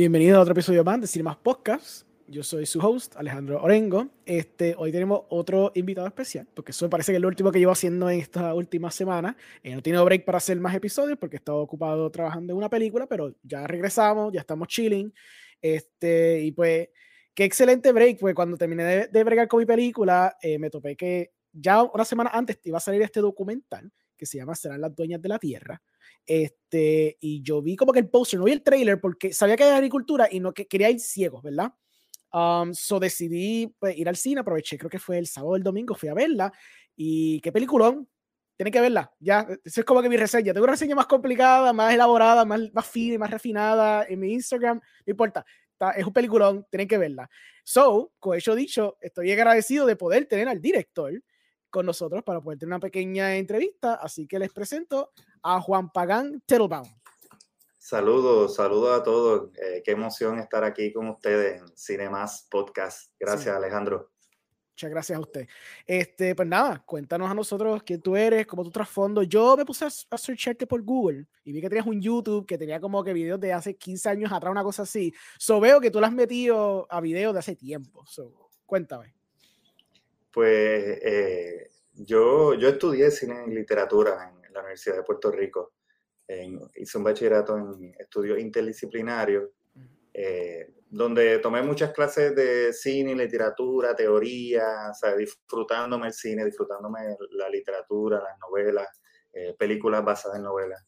Bienvenido a otro episodio más de Cinemas Podcast. Yo soy su host, Alejandro Orengo. Este, hoy tenemos otro invitado especial, porque eso me parece que es lo último que llevo haciendo en esta última semana. Eh, no tiene break para hacer más episodios porque he estado ocupado trabajando en una película, pero ya regresamos, ya estamos chilling. Este, y pues, qué excelente break, pues cuando terminé de, de bregar con mi película, eh, me topé que ya una semana antes iba a salir este documental que se llama Serán las dueñas de la tierra. Este, y yo vi como que el poster, no vi el trailer porque sabía que era agricultura y no que quería ir ciego, ¿verdad? Um, so decidí pues, ir al cine, aproveché, creo que fue el sábado o el domingo, fui a verla y qué peliculón. Tienen que verla, ya. Eso es como que mi reseña. Tengo una reseña más complicada, más elaborada, más, más fina y más refinada en mi Instagram. No importa, es un peliculón, tienen que verla. So, con eso dicho, estoy agradecido de poder tener al director con nosotros para poder tener una pequeña entrevista. Así que les presento a Juan Pagán Tettelbaum. Saludos, saludos a todos. Eh, qué emoción estar aquí con ustedes en Cinemas Podcast. Gracias, Alejandro. Muchas gracias a usted. Este, pues nada, cuéntanos a nosotros quién tú eres, cómo tu trasfondo. Yo me puse a, a searcharte por Google y vi que tenías un YouTube que tenía como que videos de hace 15 años atrás, una cosa así. So veo que tú lo has metido a videos de hace tiempo. So, cuéntame. Pues eh, yo, yo estudié cine y literatura en la Universidad de Puerto Rico. hice un bachillerato en estudios interdisciplinarios, eh, donde tomé muchas clases de cine literatura, teoría, o sea, disfrutándome el cine, disfrutándome la literatura, las novelas, eh, películas basadas en novelas.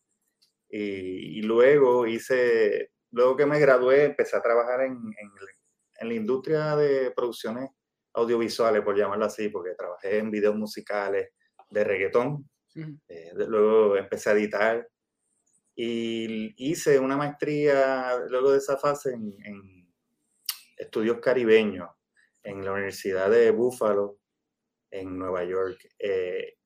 Y, y, luego hice, luego que me gradué, empecé a trabajar en, en, en la industria de producciones audiovisuales, por llamarlo así, porque trabajé en videos musicales de reggaetón. Eh, luego empecé a editar y hice una maestría luego de esa fase en, estudios caribeños en la Universidad de Buffalo, en Nueva York. Eh,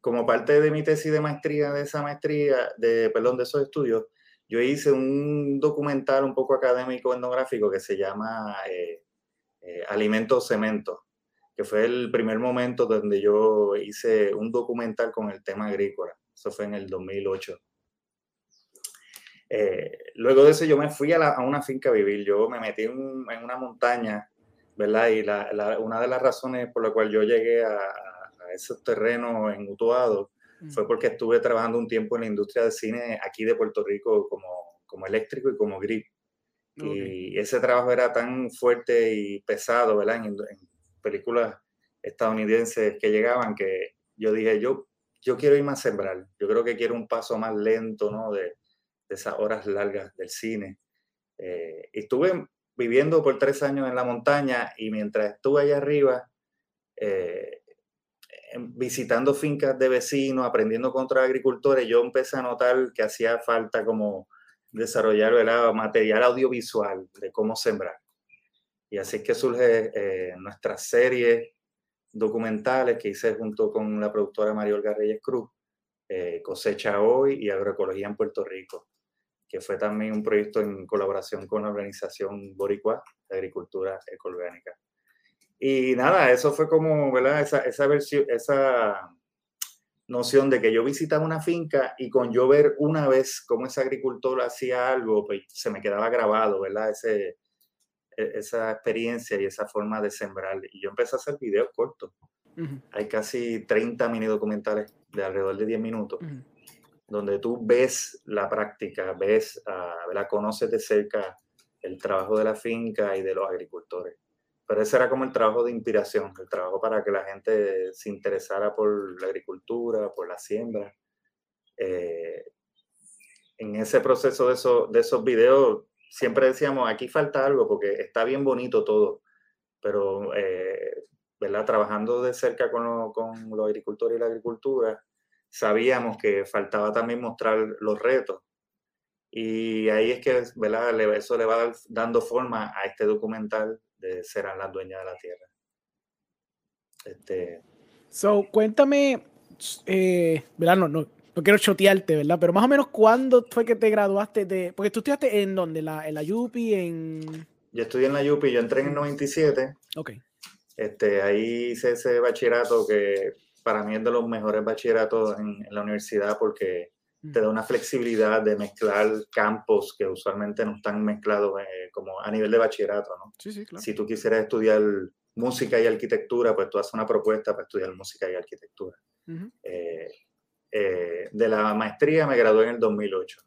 como parte de mi tesis de maestría, de esa maestría, de, perdón, de esos estudios, yo hice un documental un poco académico etnográfico que se llama eh, eh, Alimento Cemento, que fue el primer momento donde yo hice un documental con el tema agrícola. Eso fue en el 2008. Eh, luego de eso yo me fui a, una finca a vivir. Yo me metí en, una montaña, ¿verdad? Y una de las razones por la cual yo llegué a, esos terrenos en Utuado mm. fue porque estuve trabajando un tiempo en la industria de cine aquí de Puerto Rico como, como eléctrico y como grip. Y ese trabajo era tan fuerte y pesado, ¿verdad? En, películas estadounidenses que llegaban que yo dije, yo, yo quiero irme a sembrar. Yo creo que quiero un paso más lento, ¿no? De, de esas horas largas del cine. Eh, estuve viviendo por tres años en la montaña y mientras estuve allá arriba, eh, visitando fincas de vecinos, aprendiendo con otros agricultores, yo empecé a notar que hacía falta como desarrollar el material audiovisual de cómo sembrar. Y así es que surge eh, nuestra serie documentales que hice junto con la productora Mario Reyes Cruz, eh, Cosecha Hoy y Agroecología en Puerto Rico, que fue también un proyecto en colaboración con la organización Boricua de Agricultura Ecológica. Y nada, eso fue como, ¿verdad? Esa, esa versión, esa noción de que yo visitaba una finca y con yo ver una vez cómo ese agricultor hacía algo, pues se me quedaba grabado, ¿verdad? Ese, esa experiencia y esa forma de sembrar. Y yo empecé a hacer videos cortos. Hay casi 30 mini documentales de alrededor de 10 minutos, donde tú ves la práctica, ves, uh, ¿verdad? conoces de cerca el trabajo de la finca y de los agricultores pero ese era como el trabajo de inspiración, el trabajo para que la gente se interesara por la agricultura, por la siembra. Eh, en ese proceso de, eso, de esos videos, siempre decíamos, aquí falta algo porque está bien bonito todo, pero eh, ¿verdad? trabajando de cerca con, con los agricultores y la agricultura, sabíamos que faltaba también mostrar los retos. Y ahí es que ¿verdad? eso le va dando forma a este documental de serán las dueñas de la tierra. Este... So, cuéntame, eh, ¿verdad? No, no, no quiero chotearte, ¿verdad? Pero más o menos, ¿cuándo fue que te graduaste de...? Porque tú estudiaste en dónde, la, en la UPI, en... Yo estudié en la UPI, yo entré en el 97. Ok. Este, ahí hice ese bachillerato que para mí es de los mejores bachilleratos en, en la universidad porque te da una flexibilidad de mezclar campos que usualmente no están mezclados eh, como a nivel de bachillerato, ¿no? Sí, sí, claro. Si tú quisieras estudiar música y arquitectura, pues tú haces una propuesta para estudiar música y arquitectura. Eh, eh, de la maestría me gradué en el 2008.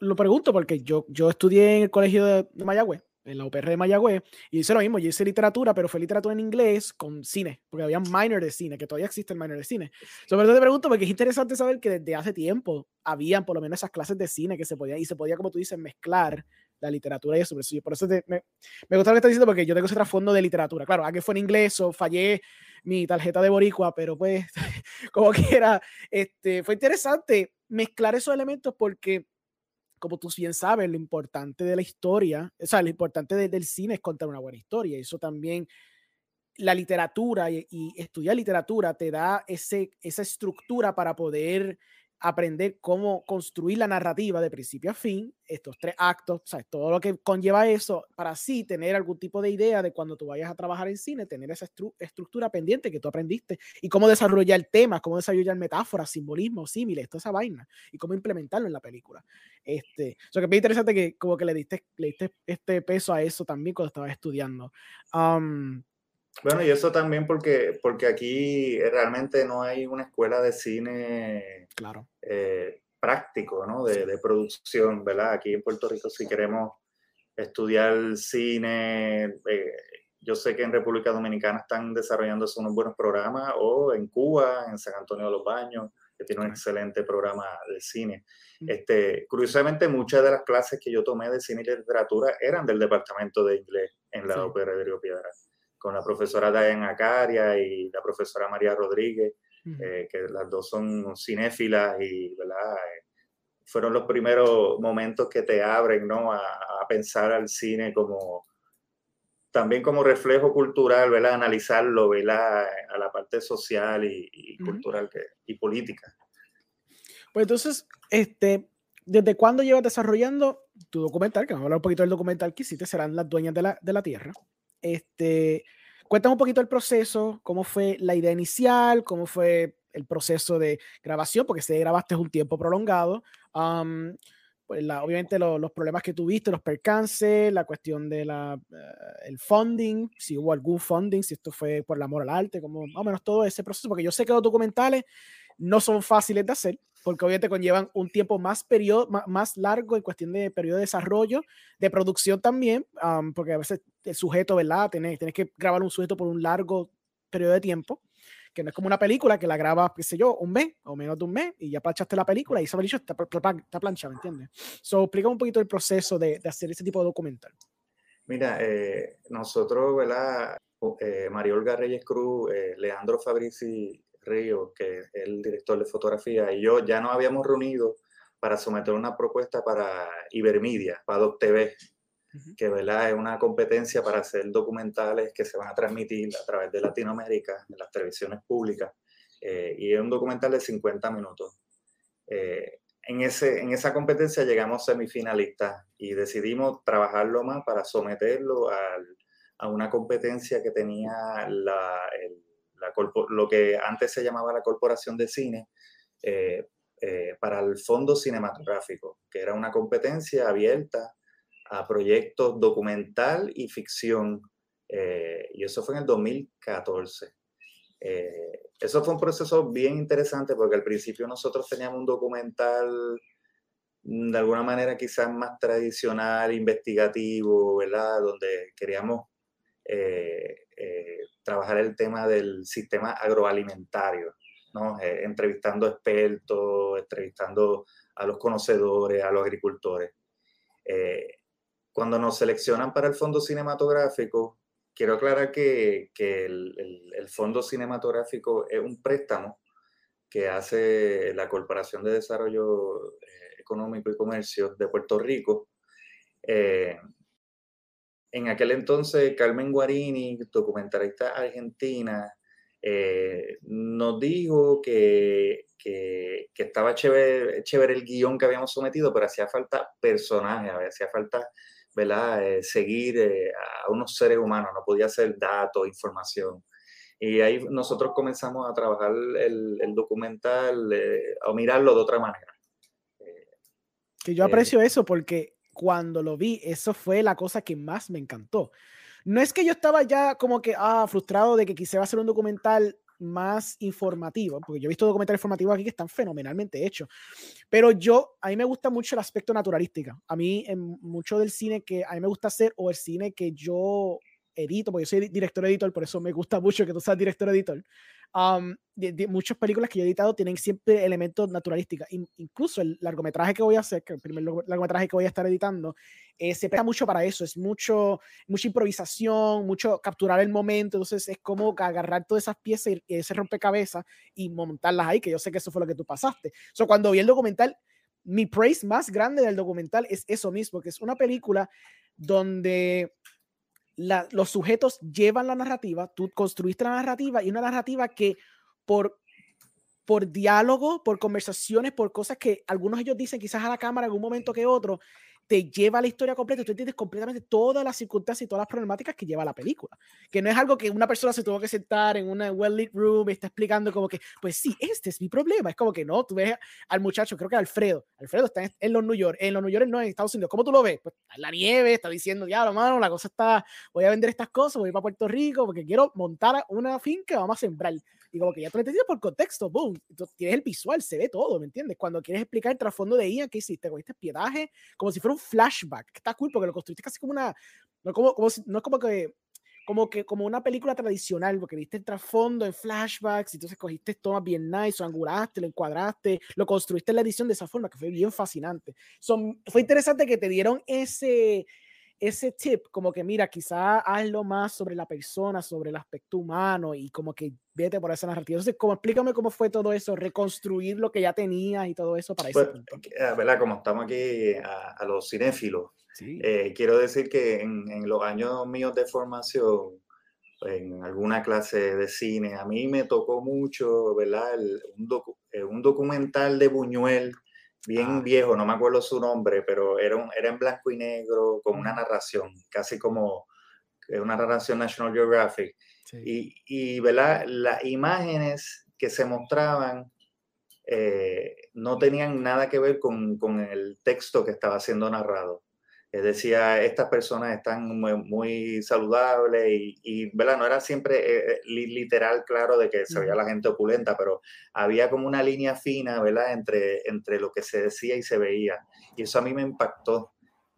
lo pregunto porque yo, yo estudié en el colegio de Mayagüez en la UPR de Mayagüez, y hice lo mismo, yo hice literatura, pero fue literatura en inglés con cine, porque había un minor de cine, que todavía existe el minor de cine. Sobre todo te pregunto, porque es interesante saber que desde hace tiempo habían por lo menos esas clases de cine que se podían, y se podía, como tú dices, mezclar la literatura y eso. Por eso me, me gusta lo que estás diciendo, porque yo tengo ese trasfondo de literatura. Claro, a que fue en inglés o fallé mi tarjeta de boricua, pero pues, como quiera, este, fue interesante mezclar esos elementos porque como tú bien sabes, lo importante de la historia, o sea, lo importante del cine es contar una buena historia. Eso también, la literatura y, y, estudiar literatura te da ese, esa estructura para poder aprender cómo construir la narrativa de principio a fin, estos tres actos, ¿sabes? todo lo que conlleva eso, para así tener algún tipo de idea de cuando tú vayas a trabajar en cine, tener esa estructura pendiente que tú aprendiste y cómo desarrollar temas, cómo desarrollar metáforas, simbolismos, símiles, toda esa vaina y cómo implementarlo en la película. Este, o sea, que es interesante que como que le diste, le diste este peso a eso también cuando estabas estudiando. Um, bueno, y eso también porque, porque aquí realmente no hay una escuela de cine claro. Eh, práctico, ¿no? De, de, producción, ¿verdad? Aquí en Puerto Rico si queremos estudiar cine, eh, yo sé que en República Dominicana están desarrollando unos buenos programas, o en Cuba, en San Antonio de los Baños, que tiene un excelente programa de cine. Este, curiosamente, muchas de las clases que yo tomé de cine y literatura eran del departamento de inglés en la Ópera de Río Piedra con la profesora Diane Acaria y la profesora María Rodríguez, eh, que las dos son cinéfilas y ¿verdad? Eh, fueron los primeros momentos que te abren ¿no? a, pensar al cine como también como reflejo cultural, ¿verdad? analizarlo ¿verdad? a la parte social y, cultural que, y política. Pues entonces, este, ¿desde cuándo llevas desarrollando tu documental? Que vamos a hablar un poquito del documental que hiciste, serán las dueñas de la, de la tierra. Este, cuéntame un poquito el proceso, cómo fue la idea inicial, cómo fue el proceso de grabación, porque se grabaste un tiempo prolongado. pues obviamente los problemas que tuviste, los percances, la cuestión del uh, el funding, si hubo algún funding, si esto fue por el amor al arte, como más o menos todo ese proceso, porque yo sé que los documentales no son fáciles de hacer, porque obviamente conllevan un tiempo más, periodo, más, largo en cuestión de periodo de desarrollo, de producción también, porque a veces el sujeto, ¿verdad? Tienes, tienes que grabar un sujeto por un largo periodo de tiempo, que no es como una película que la grabas, qué sé yo, un mes o menos de un mes y ya planchaste la película y esa película está, está planchada, ¿me entiendes? So, explica un poquito el proceso de, de hacer ese tipo de documental. Mira, eh, nosotros, ¿verdad? Eh, María Olga Reyes Cruz, eh, Leandro Fabrici Río, que es el director de fotografía, y yo ya nos habíamos reunido para someter una propuesta para Ibermedia, para Doc TV, que ¿verdad? es una competencia para hacer documentales que se van a transmitir a través de Latinoamérica, en las televisiones públicas, eh, y es un documental de 50 minutos. Eh, en, ese, en esa competencia llegamos semifinalistas y decidimos trabajarlo más para someterlo a una competencia que tenía la, el, lo que antes se llamaba la Corporación de Cine, eh, eh, para el Fondo Cinematográfico, que era una competencia abierta a proyectos documental y ficción. Eh, y eso fue en el 2014. eso fue un proceso bien interesante porque al principio nosotros teníamos un documental de alguna manera quizás más tradicional, investigativo, ¿verdad? Donde queríamos trabajar el tema del sistema agroalimentario. Eh, entrevistando expertos, entrevistando a los conocedores, a los agricultores. Eh, cuando nos seleccionan para el fondo cinematográfico, quiero aclarar que, el, fondo cinematográfico es un préstamo que hace la Corporación de Desarrollo eh, Económico y Comercio de Puerto Rico en aquel entonces Carmen Guarini, documentalista argentina, eh, nos dijo que, que, estaba chévere, chévere, el guion que habíamos sometido, pero hacía falta personajes, hacía falta ¿verdad? Eh, seguir eh, a unos seres humanos, no podía ser datos, información. Y ahí nosotros comenzamos a trabajar el, el documental, a mirarlo de otra manera. Que yo aprecio eso porque cuando lo vi, eso fue la cosa que más me encantó. No es que yo estaba ya como que ah, frustrado de que quisiera hacer un documental más informativo, porque yo he visto documentales informativos aquí que están fenomenalmente hechos, pero yo, a mí me gusta mucho el aspecto naturalístico. A mí, en mucho del cine que a mí me gusta hacer, o el cine que yo edito, porque yo soy director editor, por eso me gusta mucho que tú seas director editor. Um, muchas películas que yo he editado tienen siempre elementos naturalísticos. incluso el largometraje que voy a hacer, que el primer largometraje que voy a estar editando, eh, se presta mucho para eso. Es mucho, mucha improvisación, mucho capturar el momento. Entonces es como agarrar todas esas piezas y ese rompecabezas y montarlas ahí, que yo sé que eso fue lo que tú pasaste. So, cuando vi el documental, mi praise más grande del documental es eso mismo, que es una película donde los sujetos llevan la narrativa, tú construiste la narrativa y una narrativa que por, por diálogo, por conversaciones, por cosas que algunos ellos dicen quizás a la cámara en un momento que otro, te lleva la historia completa, tú entiendes completamente todas las circunstancias y todas las problemáticas que lleva la película. Que no es algo que una persona se tuvo que sentar en una well-lit room y está explicando como que, pues sí, este es mi problema. Es como que no, tú ves al muchacho, creo que Alfredo, Alfredo está en, los New York, en los New York no, en Estados Unidos. ¿Cómo tú lo ves? Pues en la nieve, está diciendo, ya, mano, la cosa está, voy a vender estas cosas, voy a ir para Puerto Rico porque quiero montar una finca, vamos a sembrar. Y como que ya tú lo entiendes por contexto, boom, entonces tienes el visual, se ve todo, ¿me entiendes? Cuando quieres explicar el trasfondo de Ian, ¿qué hiciste? Cogiste piedaje, como si fuera un flashback, está cool porque lo construiste casi como una, no, como, como no es como que como que como una película tradicional, porque viste el trasfondo en flashbacks, y entonces cogiste tomas bien nice, lo angulaste, lo encuadraste, lo construiste en la edición de esa forma, que fue bien fascinante. Son, fue interesante que te dieron ese, ese tip, como que mira, quizá hazlo más sobre la persona, sobre el aspecto humano y como que vete por esa narrativa. Entonces, como, explícame cómo fue todo eso, reconstruir lo que ya tenías y todo eso para pues, eh, ¿verdad? Como estamos aquí a, los cinéfilos, eh, quiero decir que en, en, los años míos de formación, en alguna clase de cine, a mí me tocó mucho, ¿verdad? un, eh, un documental de Buñuel bien ah. viejo, no me acuerdo su nombre, pero era, un, era en blanco y negro con una narración, casi como una narración National Geographic. Y, y ¿verdad? las imágenes que se mostraban eh, no tenían nada que ver con, con, el texto que estaba siendo narrado decía, estas personas están muy, saludables y, ¿verdad? No era siempre eh, eh, literal, claro, de que se veía la gente opulenta, pero había como una línea fina, ¿verdad? Entre, entre lo que se decía y se veía. Y eso a mí me impactó.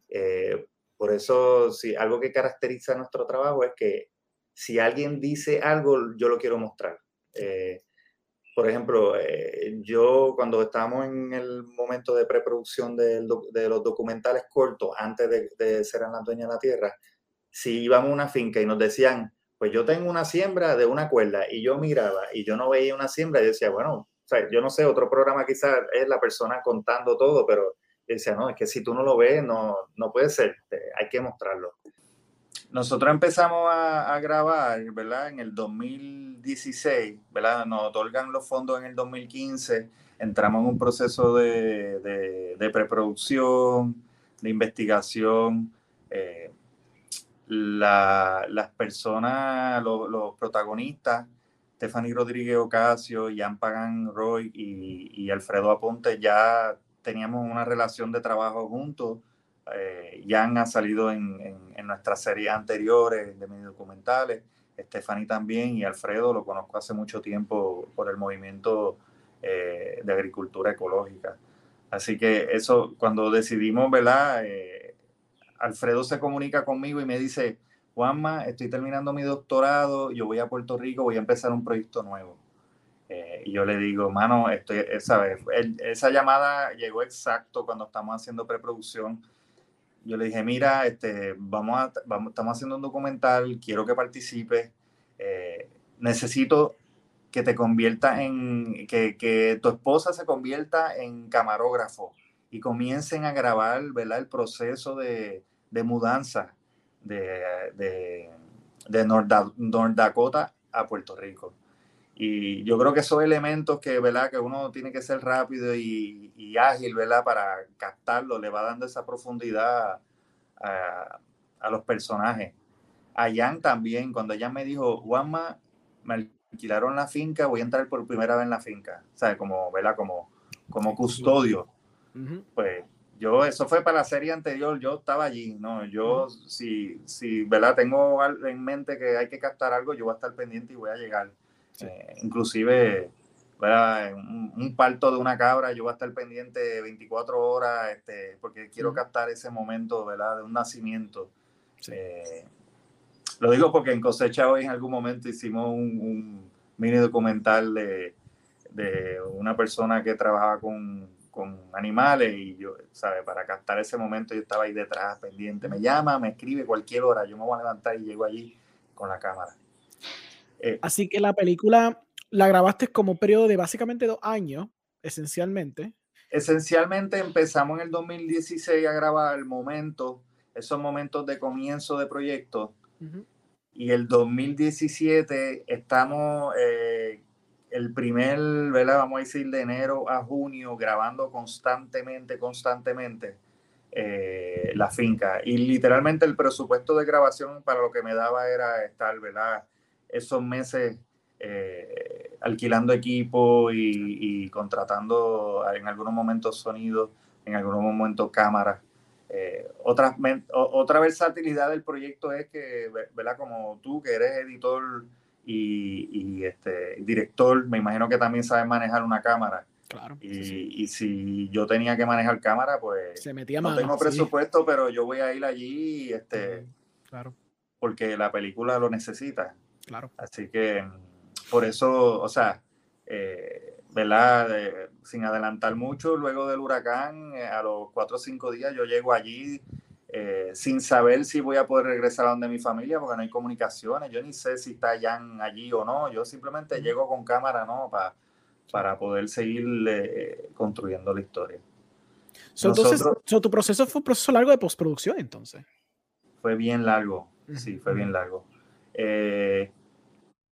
Eh, por eso, sí, algo que caracteriza nuestro trabajo es que si alguien dice algo, yo lo quiero mostrar por ejemplo, eh, yo cuando estábamos en el momento de preproducción de, los documentales cortos, antes de, de ser en la dueña de la tierra, si íbamos a una finca y nos decían, pues yo tengo una siembra de una cuerda, y yo miraba y yo no veía una siembra, y decía, bueno, yo no sé, otro programa quizás es la persona contando todo, pero decía, no, es que si tú no lo ves, no, no puede ser, hay que mostrarlo. Nosotros empezamos a, grabar, ¿verdad? En el 2016, ¿verdad? Nos otorgan los fondos en el 2015, entramos en un proceso de, preproducción, de investigación. Eh, las personas, los, protagonistas, Stephanie Rodríguez Ocasio, Jan Pagan Roy y, y Alfredo Aponte, ya teníamos una relación de trabajo juntos eh, Jan ha salido en, en, nuestras series anteriores de mis documentales, Stephanie también y Alfredo lo conozco hace mucho tiempo por el movimiento eh, de agricultura ecológica. Así que eso, cuando decidimos, ¿verdad? Eh, Alfredo se comunica conmigo y me dice, Juanma, estoy terminando mi doctorado, yo voy a Puerto Rico, voy a empezar un proyecto nuevo. Eh, y yo le digo, mano, estoy, ¿sabes? esa llamada llegó exacto cuando estamos haciendo preproducción yo le dije, mira, este, vamos a, vamos, estamos haciendo un documental, quiero que participes, eh, necesito que te convierta en, que, que, tu esposa se convierta en camarógrafo y comiencen a grabar, ¿verdad? El proceso de, de mudanza de, de, de North, North Dakota a Puerto Rico. Y yo creo que esos elementos que, ¿verdad? que uno tiene que ser rápido y, y ágil ¿verdad? para captarlo, le va dando esa profundidad a, a, los personajes. A Jan también, cuando ella me dijo, Juanma, me alquilaron la finca, voy a entrar por primera vez en la finca, ¿sabes? Como, ¿verdad? Como, como custodio. Pues yo, eso fue para la serie anterior, yo estaba allí, ¿no? Yo, si, si, ¿verdad? Tengo en mente que hay que captar algo, yo voy a estar pendiente y voy a llegar. Eh, inclusive, ¿verdad? Un, parto de una cabra, yo voy a estar pendiente 24 horas, este, porque quiero captar ese momento, ¿verdad? De un nacimiento. Eh, lo digo porque en Cosecha hoy en algún momento hicimos un, mini documental de, de una persona que trabajaba con con animales y yo, ¿sabes? Para captar ese momento yo estaba ahí detrás, pendiente. Me llama, me escribe cualquier hora, yo me voy a levantar y llego allí con la cámara. Eh, Así que la película la grabaste como un periodo de básicamente dos años, esencialmente. Esencialmente empezamos en el 2016 a grabar el momento, esos momentos de comienzo de proyecto. Y el 2017 estamos eh, el primer, ¿verdad? Vamos a decir, de enero a junio, grabando constantemente, constantemente eh, la finca. Y literalmente el presupuesto de grabación para lo que me daba era estar, ¿verdad? Esos meses eh, alquilando equipo y, contratando en algunos momentos sonido, en algunos momentos cámaras. Eh, otra, otra versatilidad del proyecto es que, ¿verdad? Como tú, que eres editor y, este director, me imagino que también sabe manejar una cámara. Claro. Y, si yo tenía que manejar cámara, pues Se metía no tengo presupuesto, pero yo voy a ir allí, este, claro. porque la película lo necesita. Claro. Así que por eso, o sea, eh, ¿verdad? sin adelantar mucho, luego del huracán, eh, a los cuatro o cinco días yo llego allí eh, sin saber si voy a poder regresar a donde mi familia, porque no hay comunicaciones. Yo ni sé si está Jan allí o no. Yo simplemente llego con cámara, ¿no? para poder seguir eh, construyendo la historia. entonces, tu proceso fue un proceso largo de postproducción, entonces. Fue bien largo, sí, fue bien largo. Eh,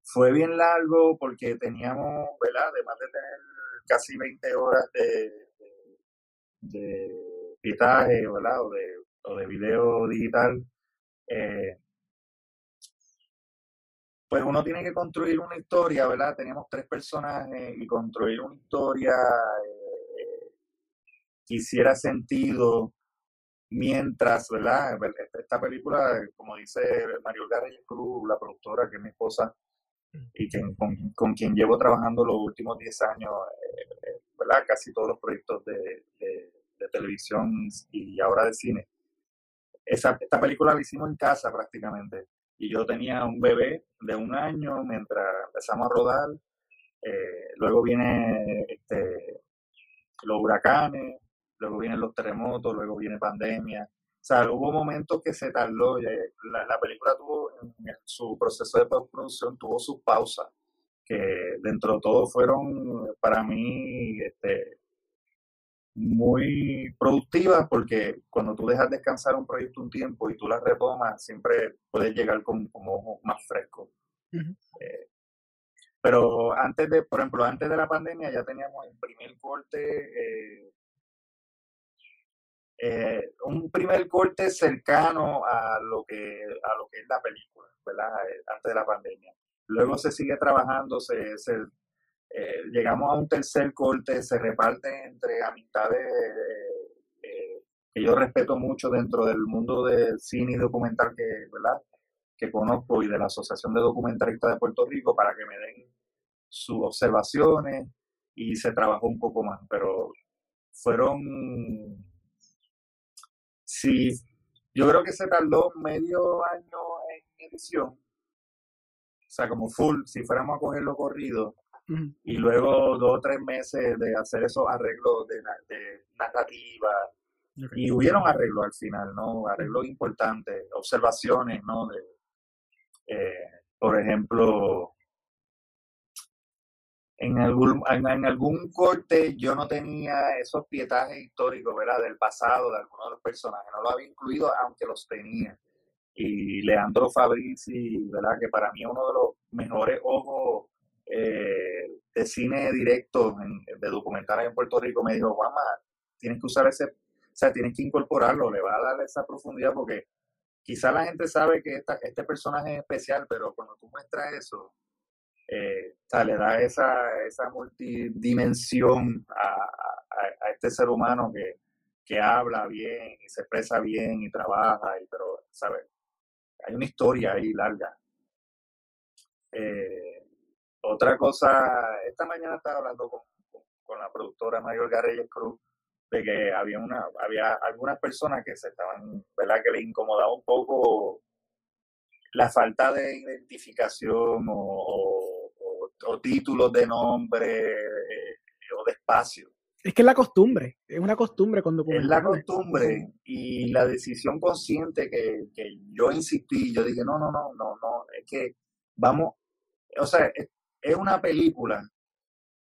fue bien largo porque teníamos, ¿verdad? Además de tener casi 20 horas de, de, de pitaje, ¿verdad? O de o de video digital, eh, pues uno tiene que construir una historia, ¿verdad? Teníamos tres personajes y construir una historia eh, hiciera sentido mientras, ¿verdad? Esta película, como dice Mario Garrett Cruz, la productora, que es mi esposa, y con, quien llevo trabajando los últimos 10 años, eh, ¿verdad? Casi todos los proyectos de, de televisión y ahora de cine esa, esta película la hicimos en casa prácticamente. Y yo tenía un bebé de un año mientras empezamos a rodar. Eh, luego viene este, los huracanes, luego vienen los terremotos, luego viene pandemia. O sea, hubo momentos que se tardó. La, la película tuvo, en su proceso de postproducción, tuvo sus pausas, que dentro de todo fueron para mí este, muy productiva porque cuando tú dejas descansar un proyecto un tiempo y tú la retomas, siempre puedes llegar con, ojos más frescos. Eh, pero antes de, por ejemplo, antes de la pandemia ya teníamos el primer corte, eh, eh, un primer corte cercano a lo que a lo que es la película, ¿verdad? Antes de la pandemia. Luego se sigue trabajando, se, eh, llegamos a un tercer corte, se reparte entre amistades eh, que yo respeto mucho dentro del mundo del cine y documental que, que conozco y de la Asociación de Documentalistas de Puerto Rico para que me den sus observaciones y se trabajó un poco más, pero fueron, sí, yo creo que se tardó medio año en edición, o sea, como full, si fuéramos a cogerlo corrido, y luego dos o tres meses de hacer esos arreglos de, narrativa. Y hubieron arreglos al final, ¿no? Arreglos importantes, observaciones, ¿no? De, eh, por ejemplo, en algún, en, algún corte yo no tenía esos pietajes históricos, ¿verdad? Del pasado de algunos de los personajes, no lo había incluido, aunque los tenía. Y Leandro Fabrizi, ¿verdad? Que para mí es uno de los mejores ojos eh, de cine directo, de documentales en Puerto Rico, me dijo, Juanma, tienes que usar ese, o sea, tienes que incorporarlo, le va a dar esa profundidad porque quizá la gente sabe que esta, este personaje es especial, pero cuando tú muestras eso, eh, le da esa, esa multidimensión a, a, este ser humano que, que habla bien y se expresa bien y trabaja, y, pero, ¿sabes? Hay una historia ahí larga. Eh, otra cosa, esta mañana estaba hablando con, con, la productora Mayor Garreyes Cruz de que había una había algunas personas que se estaban, ¿verdad? Que les incomodaba un poco la falta de identificación o, o, títulos de nombre eh, o de espacio. Es que es la costumbre, es una costumbre cuando Es la costumbre y la decisión consciente que, que, yo insistí, yo dije, no, no, no, no, no, es que vamos, o sea, es, es una película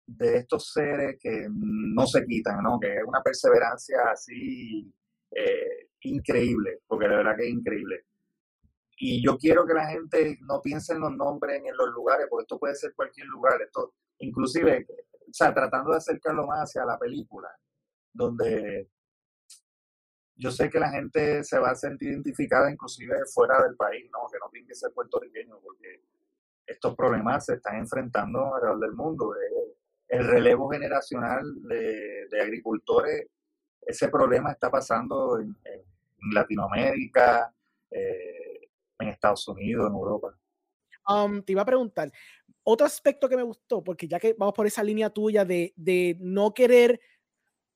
de estos seres que no se quitan, ¿no? Que es una perseverancia así eh, increíble, porque de verdad que es increíble. Y yo quiero que la gente no piense en los nombres ni en los lugares, porque esto puede ser cualquier lugar. Esto, inclusive, o sea, tratando de acercarlo más hacia la película, donde yo sé que la gente se va a sentir identificada inclusive fuera del país, ¿no? Que no tiene que ser puertorriqueño, porque estos problemas se están enfrentando alrededor del mundo. El relevo generacional de, agricultores, ese problema está pasando en, Latinoamérica, eh, en Estados Unidos, en Europa. Um, te iba a preguntar, otro aspecto que me gustó, porque ya que vamos por esa línea tuya de, de no querer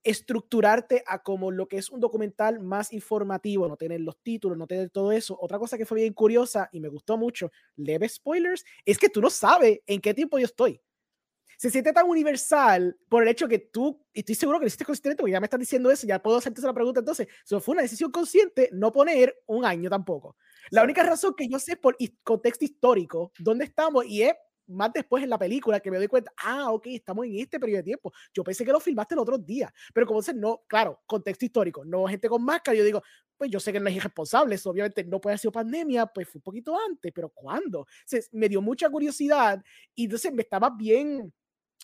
estructurarte a como lo que es un documental más informativo, no tener los títulos, no tener todo eso. Otra cosa que fue bien curiosa y me gustó mucho, leve spoilers, es que tú no sabes en qué tiempo yo estoy. Se siente tan universal por el hecho que tú, y estoy seguro que lo hiciste consciente, porque ya me estás diciendo eso, ya puedo hacerte esa pregunta. Entonces, eso fue una decisión consciente no poner un año tampoco. La única razón que yo sé por contexto histórico, dónde estamos, y es más después en la película que me doy cuenta, ah, ok, estamos en este periodo de tiempo. Yo pensé que lo filmaste el otro día, pero como dices, no, claro, contexto histórico, no gente con máscara, yo digo, pues yo sé que no es irresponsable, eso obviamente no puede haber sido pandemia, pues fue un poquito antes, pero ¿cuándo? O me dio mucha curiosidad y entonces me estaba bien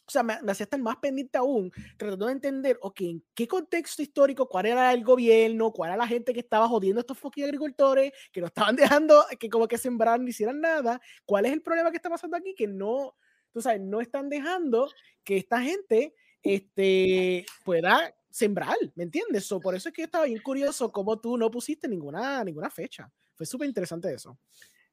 o sea, me, hacía estar más pendiente aún, tratando de entender, ok, en qué contexto histórico, cuál era el gobierno, cuál era la gente que estaba jodiendo a estos fucking agricultores, que no estaban dejando que como que sembraran ni hicieran nada, cuál es el problema que está pasando aquí, que no, tú sabes, no están dejando que esta gente este, pueda sembrar, ¿me entiendes? por eso es que yo estaba bien curioso cómo tú no pusiste ninguna, ninguna fecha. Fue súper interesante eso.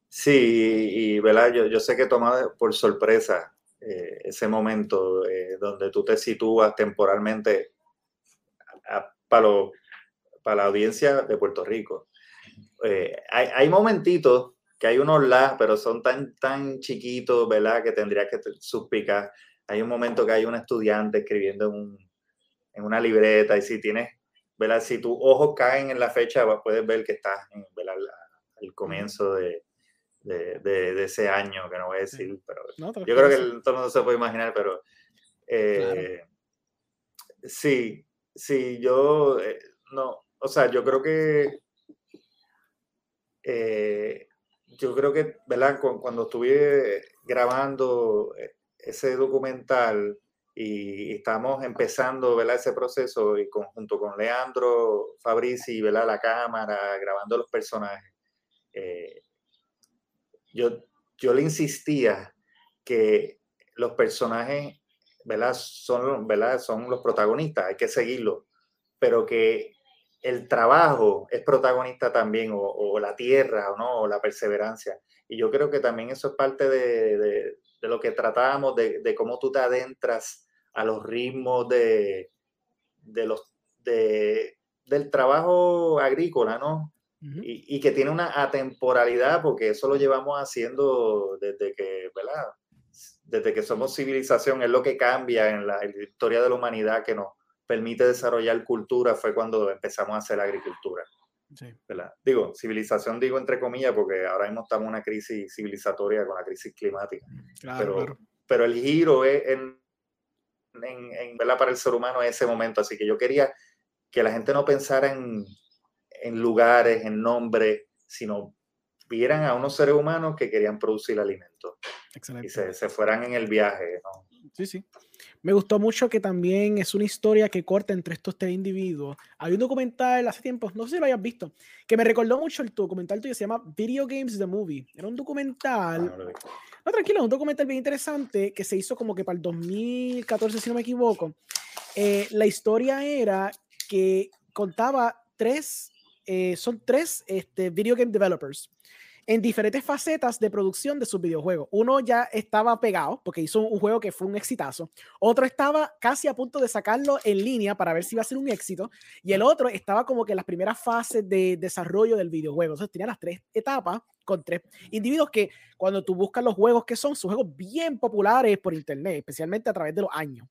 Sí, y, ¿verdad? Yo, yo sé que toma por sorpresa eh, ese momento eh, donde tú te sitúas temporalmente para, la audiencia de Puerto Rico. Eh, hay, hay, momentitos que hay unos las, pero son tan, tan chiquitos, ¿verdad? Que tendrías que suspicar. Hay un momento que hay un estudiante escribiendo en, una libreta y si tienes, ¿verdad? Si tus ojos caen en la fecha, puedes ver que estás en ¿verdad? el comienzo de, de, de, ese año, que no voy a decir, pero yo creo que todo el mundo se puede imaginar, pero eh, sí, sí, yo eh, no, o sea, yo creo que eh, yo creo que, ¿verdad? Cuando estuve grabando ese documental y estamos empezando, ¿verdad? Ese proceso y junto con Leandro Fabrici, ¿verdad? La cámara, grabando los personajes yo, yo le insistía que los personajes, ¿verdad? Son, ¿verdad? Son los protagonistas, hay que seguirlos, pero que el trabajo es protagonista también, o, la tierra, o, ¿no? o la perseverancia. Y yo creo que también eso es parte de, de, lo que tratábamos, de, de, cómo tú te adentras a los ritmos de, de los, de, del trabajo agrícola, ¿no? Y, que tiene una atemporalidad, porque eso lo llevamos haciendo desde que, ¿verdad? Desde que somos civilización, es lo que cambia en la, historia de la humanidad que nos permite desarrollar cultura, fue cuando empezamos a hacer agricultura. ¿verdad? Digo, civilización digo entre comillas, porque ahora mismo estamos en una crisis civilizatoria con la crisis climática. pero, pero el giro es en, en, en, ¿verdad? para el ser humano en ese momento, así que yo quería que la gente no pensara en en lugares, en nombres, sino vieran a unos seres humanos que querían producir alimentos. Y se, se, fueran en el viaje. ¿no? Sí, sí. Me gustó mucho que también es una historia que corta entre estos tres individuos. Hay un documental hace tiempo, no sé si lo hayas visto, que me recordó mucho el documental tuyo, se llama Video Games The Movie. Era un documental. Ah, no, no, tranquilo, un documental bien interesante que se hizo como que para el 2014, si no me equivoco. Eh, la historia era que contaba tres, eh, son tres este, video game developers en diferentes facetas de producción de sus videojuegos. Uno ya estaba pegado porque hizo un juego que fue un exitazo. Otro estaba casi a punto de sacarlo en línea para ver si iba a ser un éxito. Y el otro estaba como que en las primeras fases de desarrollo del videojuego. Entonces tenía las tres etapas con tres individuos que cuando tú buscas los juegos que son, son juegos bien populares por internet, especialmente a través de los años.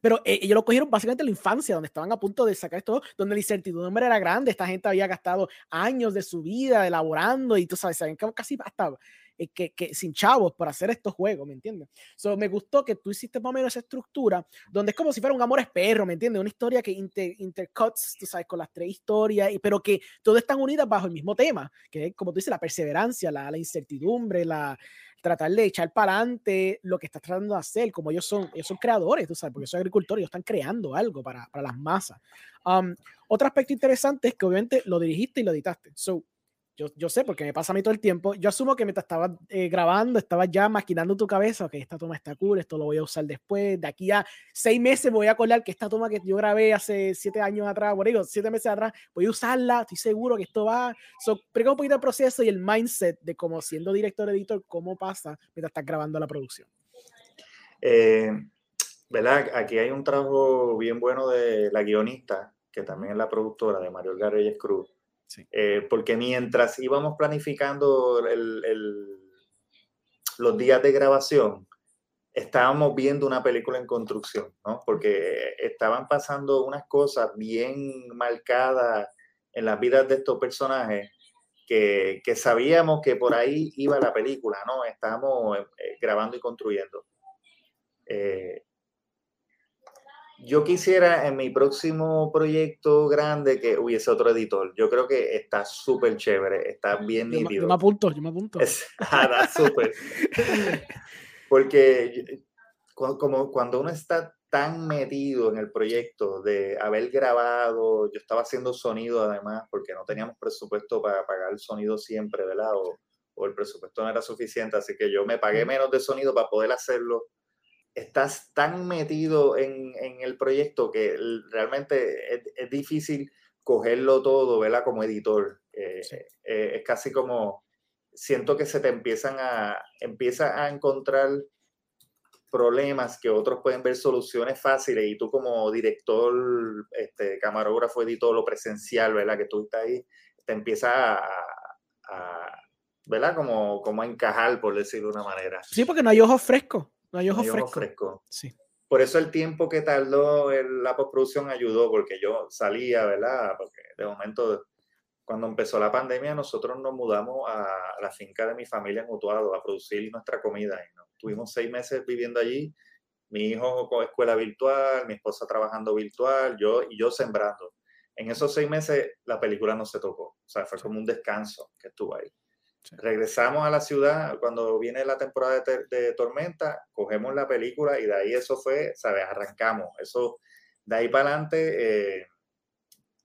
Pero eh, ellos lo cogieron básicamente en la infancia, donde estaban a punto de sacar esto, donde la incertidumbre era grande. Esta gente había gastado años de su vida elaborando y tú sabes, saben casi hasta eh, que, que, sin chavos para hacer estos juegos, ¿me entiendes? So, me gustó que tú hiciste más o menos esa estructura, donde es como si fuera un amor perro, ¿me entiendes? Una historia que inter, intercuts, tú sabes, con las tres historias, y, pero que todas están unidas bajo el mismo tema, que es, como tú dices, la perseverancia, la, la incertidumbre, la, tratar de echar para adelante lo que estás tratando de hacer, como ellos son, ellos son creadores, tú sabes, porque son agricultores, ellos están creando algo para, para las masas. Um, otro aspecto interesante es que obviamente lo dirigiste y lo editaste. So, yo, sé, porque me pasa a mí todo el tiempo, yo asumo que mientras estabas eh, grabando, estabas ya maquinando tu cabeza, ok, esta toma está cool, esto lo voy a usar después, de aquí a seis meses me voy a acordar que esta toma que yo grabé hace siete años atrás, bueno, digo, siete meses atrás, voy a usarla, estoy seguro que esto va, so, pero un poquito el proceso y el mindset de cómo siendo director, editor, cómo pasa mientras estás grabando la producción. Eh, ¿Verdad? Aquí hay un trabajo bien bueno de la guionista, que también es la productora de Mario Garreyes Cruz, eh, porque mientras íbamos planificando los días de grabación, estábamos viendo una película en construcción, ¿no? Porque estaban pasando unas cosas bien marcadas en las vidas de estos personajes que, sabíamos que por ahí iba la película, ¿no? Estábamos eh, grabando y construyendo. Eh, yo quisiera en mi próximo proyecto grande que hubiese otro editor. Yo creo que está súper chévere, está bien nítido. Yo me apunto, yo me apunto. está súper. Porque como cuando uno está tan metido en el proyecto de haber grabado, yo estaba haciendo sonido además porque no teníamos presupuesto para pagar el sonido siempre, ¿verdad? O, o el presupuesto no era suficiente, así que yo me pagué menos de sonido para poder hacerlo estás tan metido en, en el proyecto que realmente es, es, difícil cogerlo todo, ¿verdad? Como editor. Eh, eh, es casi como, siento que se te empiezan a, empieza a encontrar problemas que otros pueden ver soluciones fáciles y tú como director, este, camarógrafo, editor, lo presencial, ¿verdad? Que tú estás ahí, te empieza a, a ¿verdad? Como, como a encajar, por decirlo de una manera. Sí, porque no hay ojos frescos. No hay fresco. Sí. Por eso el tiempo que tardó la postproducción ayudó, porque yo salía, ¿verdad? Porque de momento, cuando empezó la pandemia, nosotros nos mudamos a la finca de mi familia en Utuado a producir nuestra comida. Y Tuvimos seis meses viviendo allí, mi hijo con escuela virtual, mi esposa trabajando virtual, yo y yo sembrando. En esos seis meses la película no se tocó, o sea, fue como un descanso que estuvo ahí. Regresamos a la ciudad cuando viene la temporada de, tormenta, cogemos la película y de ahí eso fue, ¿sabes? Arrancamos. Eso, de ahí para adelante, eh,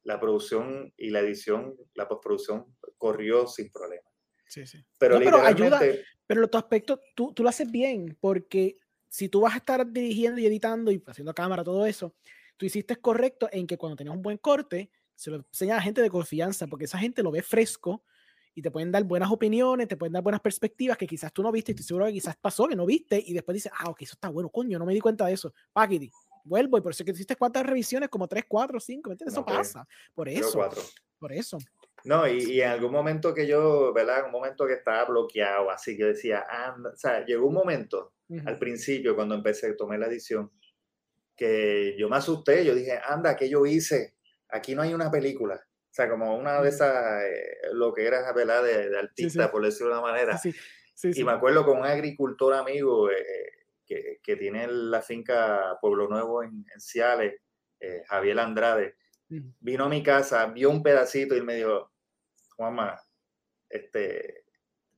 la producción y la edición, la postproducción corrió sin problema. Sí, sí. Pero, ayuda, pero tu aspecto, tú, tú lo haces bien, porque si tú vas a estar dirigiendo y editando y haciendo cámara, todo eso, tú hiciste correcto en que cuando tenías un buen corte, se lo enseña a gente de confianza, porque esa gente lo ve fresco y te pueden dar buenas opiniones, te pueden dar buenas perspectivas que quizás tú no viste y estoy seguro que quizás pasó que no viste y después dices, ah, ok, eso está bueno, coño, no me di cuenta de eso. Paquiti, vuelvo y por eso que hiciste cuántas revisiones, como tres, cuatro, cinco, ¿me entiendes? Eso pasa. Por eso. Por eso. No, y, en algún momento que yo, ¿verdad? En un momento que estaba bloqueado, así que decía, anda, o sea, llegó un momento al principio cuando empecé, tomé la edición, que yo me asusté, yo dije, anda, ¿qué yo hice? Aquí no hay una película o sea, como una de esas, eh, lo que era, ¿verdad? De, de artista, por decirlo de una manera. y me acuerdo con un agricultor amigo eh, que, que, tiene la finca Pueblo Nuevo en, en Ciales, eh, Javier Andrade, vino a mi casa, vio un pedacito y me dijo, Juanma, este,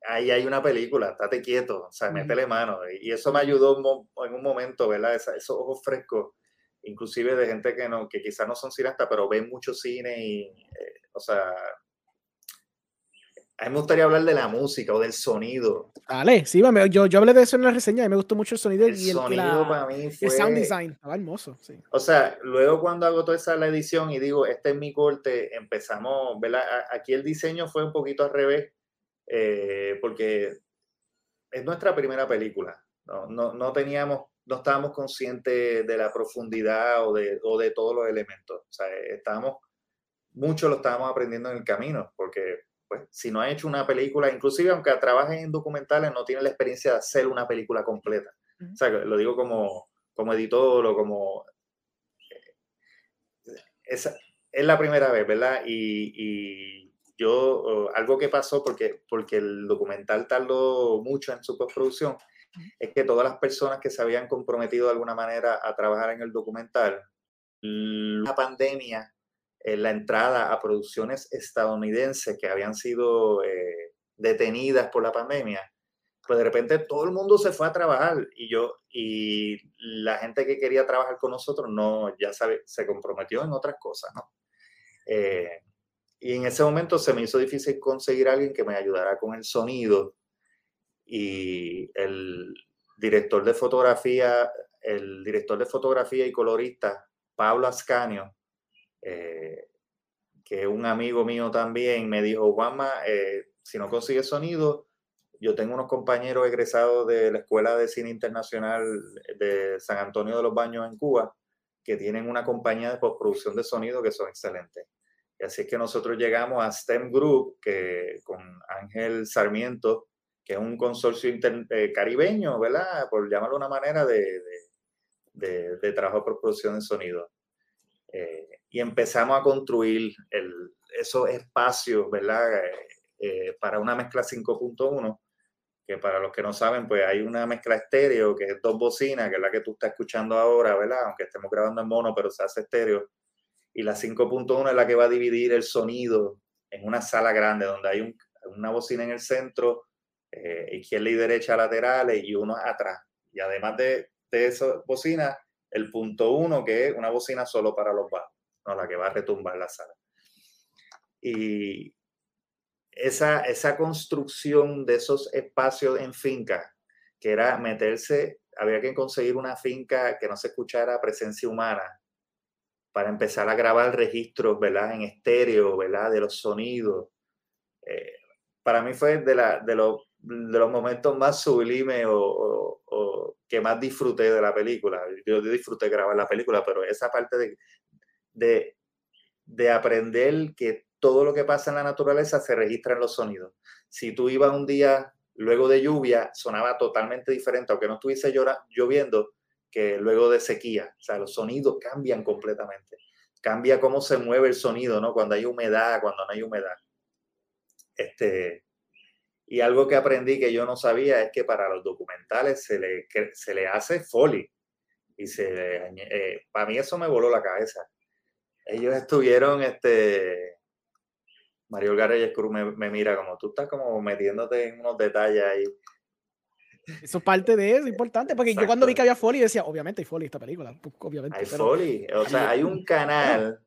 ahí hay una película, estate quieto, o sea, métele mano. Y eso me ayudó en un momento, ¿verdad? esos ojos frescos inclusive de gente que, no, que quizás no son cineastas, pero ven mucho cine y, eh, o sea, a mí me gustaría hablar de la música o del sonido. Vale, sí, yo, yo hablé de eso en la reseña y me gustó mucho el sonido. El y el, sonido para mí fue... El sound design, estaba hermoso, sí. O sea, luego cuando hago toda esa la edición y digo, este es mi corte, empezamos, ¿verdad? Aquí el diseño fue un poquito al revés, eh, porque es nuestra primera película. No, no, no, teníamos, no estábamos conscientes de la profundidad o de, o de todos los elementos. O sea, estábamos, mucho lo estábamos aprendiendo en el camino, porque pues, si no ha hecho una película, inclusive aunque trabaje en documentales, no tiene la experiencia de hacer una película completa. O sea, lo digo como, como editor o como... Eh, es, es la primera vez, ¿verdad? Y, y yo, algo que pasó, porque, porque el documental tardó mucho en su postproducción, es que todas las personas que se habían comprometido de alguna manera a trabajar en el documental, la pandemia la entrada a producciones estadounidenses que habían sido eh, detenidas por la pandemia, pues de repente todo el mundo se fue a trabajar y yo y la gente que quería trabajar con nosotros no, ya sabe, se comprometió en otras cosas, ¿no? Eh, y en ese momento se me hizo difícil conseguir a alguien que me ayudara con el sonido y el director de fotografía, el director de fotografía y colorista, Pablo Ascanio, eh, que un amigo mío también me dijo, Juanma, eh, si no consigues sonido, yo tengo unos compañeros egresados de la Escuela de Cine Internacional de San Antonio de los Baños en Cuba, que tienen una compañía de postproducción de sonido que son excelentes. Y así es que nosotros llegamos a STEM Group, que con Ángel Sarmiento, que es un consorcio eh, caribeño, ¿verdad? Por llamarlo de una manera de, de, de, trabajo de postproducción de sonido. Eh, y empezamos a construir el, esos espacios, ¿verdad? Eh, eh, para una mezcla 5.1, que para los que no saben, pues hay una mezcla estéreo, que es dos bocinas, que es la que tú estás escuchando ahora, ¿verdad? Aunque estemos grabando en mono, pero se hace estéreo. Y la 5.1 es la que va a dividir el sonido en una sala grande, donde hay un, una bocina en el centro, eh, izquierda y derecha laterales y uno atrás. Y además de, de esa bocina, el punto uno, que es una bocina solo para los bajos no, la que va a retumbar la sala. Y esa, esa construcción de esos espacios en finca, que era meterse, había que conseguir una finca que no se escuchara presencia humana para empezar a grabar registros, ¿verdad? En estéreo, ¿verdad? De los sonidos. Eh, para mí fue de, la, de, los, de los momentos más sublimes o, o, que más disfruté de la película. Yo disfruté grabar la película, pero esa parte de, de, de aprender que todo lo que pasa en la naturaleza se registra en los sonidos. Si tú ibas un día luego de lluvia, sonaba totalmente diferente, aunque no estuviese lloviendo, que luego de sequía. O sea, los sonidos cambian completamente. Cambia cómo se mueve el sonido, ¿no? Cuando hay humedad, cuando no hay humedad. Este, y algo que aprendí que yo no sabía es que para los documentales se le, se le hace foley. Y se, eh, para mí eso me voló la cabeza ellos estuvieron, este, Mario Garrett Cruz me, me, mira como tú estás como metiéndote en unos detalles ahí. Eso es parte de eso, importante, porque yo cuando vi que había Foley decía, obviamente hay Foley esta película, obviamente. Hay Foley, o sea, hay un canal,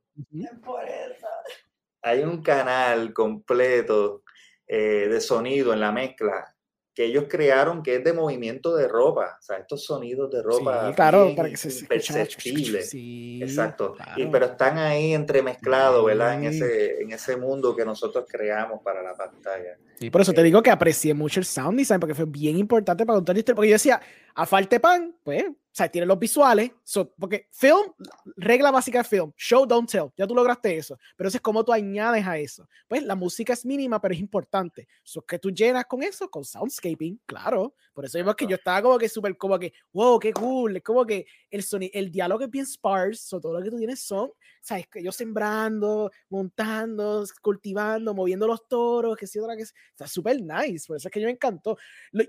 hay un canal completo eh, de sonido en la mezcla que ellos crearon que es de movimiento de ropa, o sea, estos sonidos de ropa. Sí, claro, para que se perceptible. Sí, Exacto. Y, pero están ahí entremezclados, ¿verdad? En ese, en ese mundo que nosotros creamos para la pantalla. Sí, por eso te eh, digo que aprecié mucho el sound design, porque fue bien importante para contar la historia, porque yo decía, a falta pan, pues o sea, tiene los visuales, porque film, regla básica de film, show, don't tell, ya tú lograste eso, pero eso es como tú añades a eso. Pues la música es mínima, pero es importante. So, que tú llenas con eso? Con soundscaping, claro. Por eso vimos que yo estaba como que súper como que, wow, qué cool, es como que el sonido, el diálogo es bien sparse, todo lo que tú tienes son, sabes, que yo sembrando, montando, cultivando, moviendo los toros, que sí, otra que está súper nice, por eso es que yo me encantó.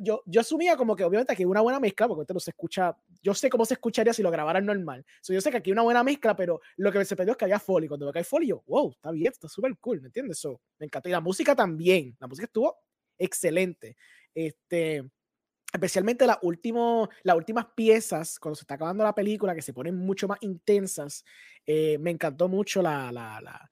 Yo, yo asumía como que obviamente que una buena mezcla, porque esto no se escucha, yo sé cómo se escucharía si lo grabaran normal. So, yo sé que aquí hay una buena mezcla, pero lo que me sorprendió es que había Foley. Cuando veo que hay Foley, yo, wow, está bien, está súper cool, ¿me entiendes? So, me encantó. Y la música también. La música estuvo excelente. Este, especialmente la último, las últimas piezas, cuando se está acabando la película, que se ponen mucho más intensas. Eh, me encantó mucho la, la, la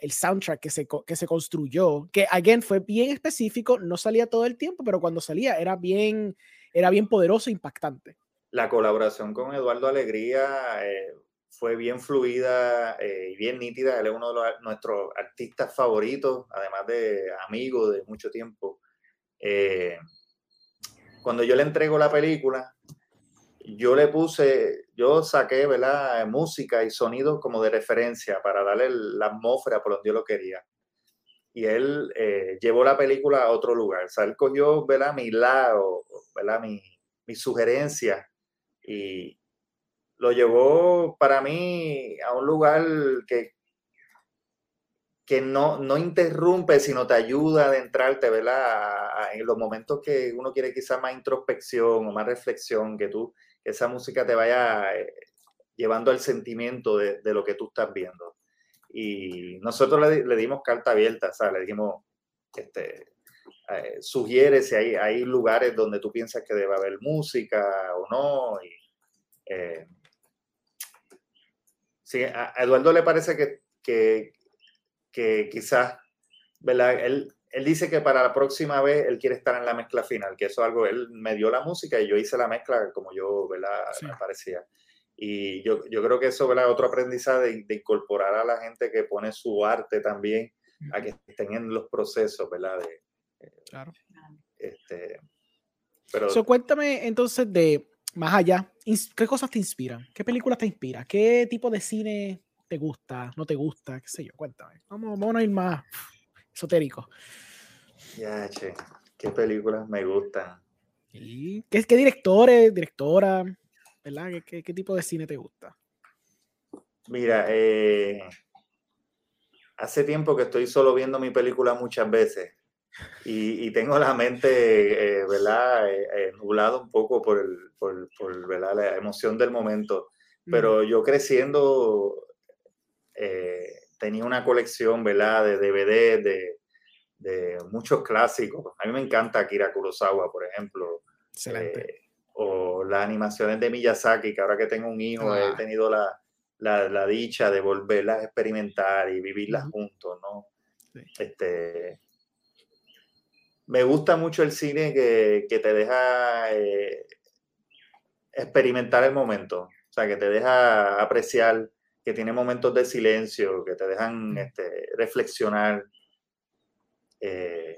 el soundtrack que se, que se construyó, que again fue bien específico, no salía todo el tiempo, pero cuando salía era bien, era bien poderoso e impactante. La colaboración con Eduardo Alegría eh, fue bien fluida eh, y bien nítida. Él es uno de nuestros artistas favoritos, además de amigo de mucho tiempo. Eh, cuando yo le entrego la película, yo le puse, yo saqué, ¿verdad? Música y sonidos como de referencia para darle la atmósfera por donde yo lo quería. Y él eh, llevó la película a otro lugar. O sea, él cogió, ¿verdad? Mi lado, ¿verdad? Mi, mi sugerencia y lo llevó para mí a un lugar que, que no, no interrumpe, sino te ayuda a adentrarte, ¿verdad? En los momentos que uno quiere quizás más introspección o más reflexión, que tú esa música te vaya eh, llevando al sentimiento de, lo que tú estás viendo. Y nosotros le, dimos carta abierta, sea, Le dijimos, este, eh, sugiere si hay, hay lugares donde tú piensas que debe haber música o no. Y, eh, sí, a Eduardo le parece que, que, que quizás, ¿verdad? Él, él dice que para la próxima vez él quiere estar en la mezcla final, que eso es algo, él me dio la música y yo hice la mezcla como yo, ¿verdad? Me parecía. Y yo, yo, creo que eso, ¿verdad? Otro aprendizaje de, incorporar a la gente que pone su arte también a que estén en los procesos, ¿verdad? Claro. Este, pero... So, cuéntame entonces de más allá, ¿qué cosas te inspiran? ¿Qué películas te inspiran? ¿Qué tipo de cine te gusta? ¿No te gusta? ¿Qué sé yo? Cuéntame. Vamos, vamos a ir más esotérico. Ya, che, qué películas me gustan. ¿Y qué, qué directores, directora, verdad? ¿Qué, qué, tipo de cine te gusta? Mira, eh, hace tiempo que estoy solo viendo mi película muchas veces y, tengo la mente, eh, ¿verdad?, eh, nublado un poco por, el, por, por ¿verdad? la emoción del momento. Pero yo creciendo, tenía una colección, ¿verdad? De DVD, de, de, muchos clásicos. A mí me encanta Akira Kurosawa, por ejemplo. Excelente. Eh, o las animaciones de Miyazaki, que ahora que tengo un hijo he ah. tenido la, la, la, dicha de volverlas a experimentar y vivirlas juntos, ¿no? Este, me gusta mucho el cine que, que te deja eh, experimentar el momento, o sea, que te deja apreciar que tiene momentos de silencio, que te dejan este, reflexionar. Eh,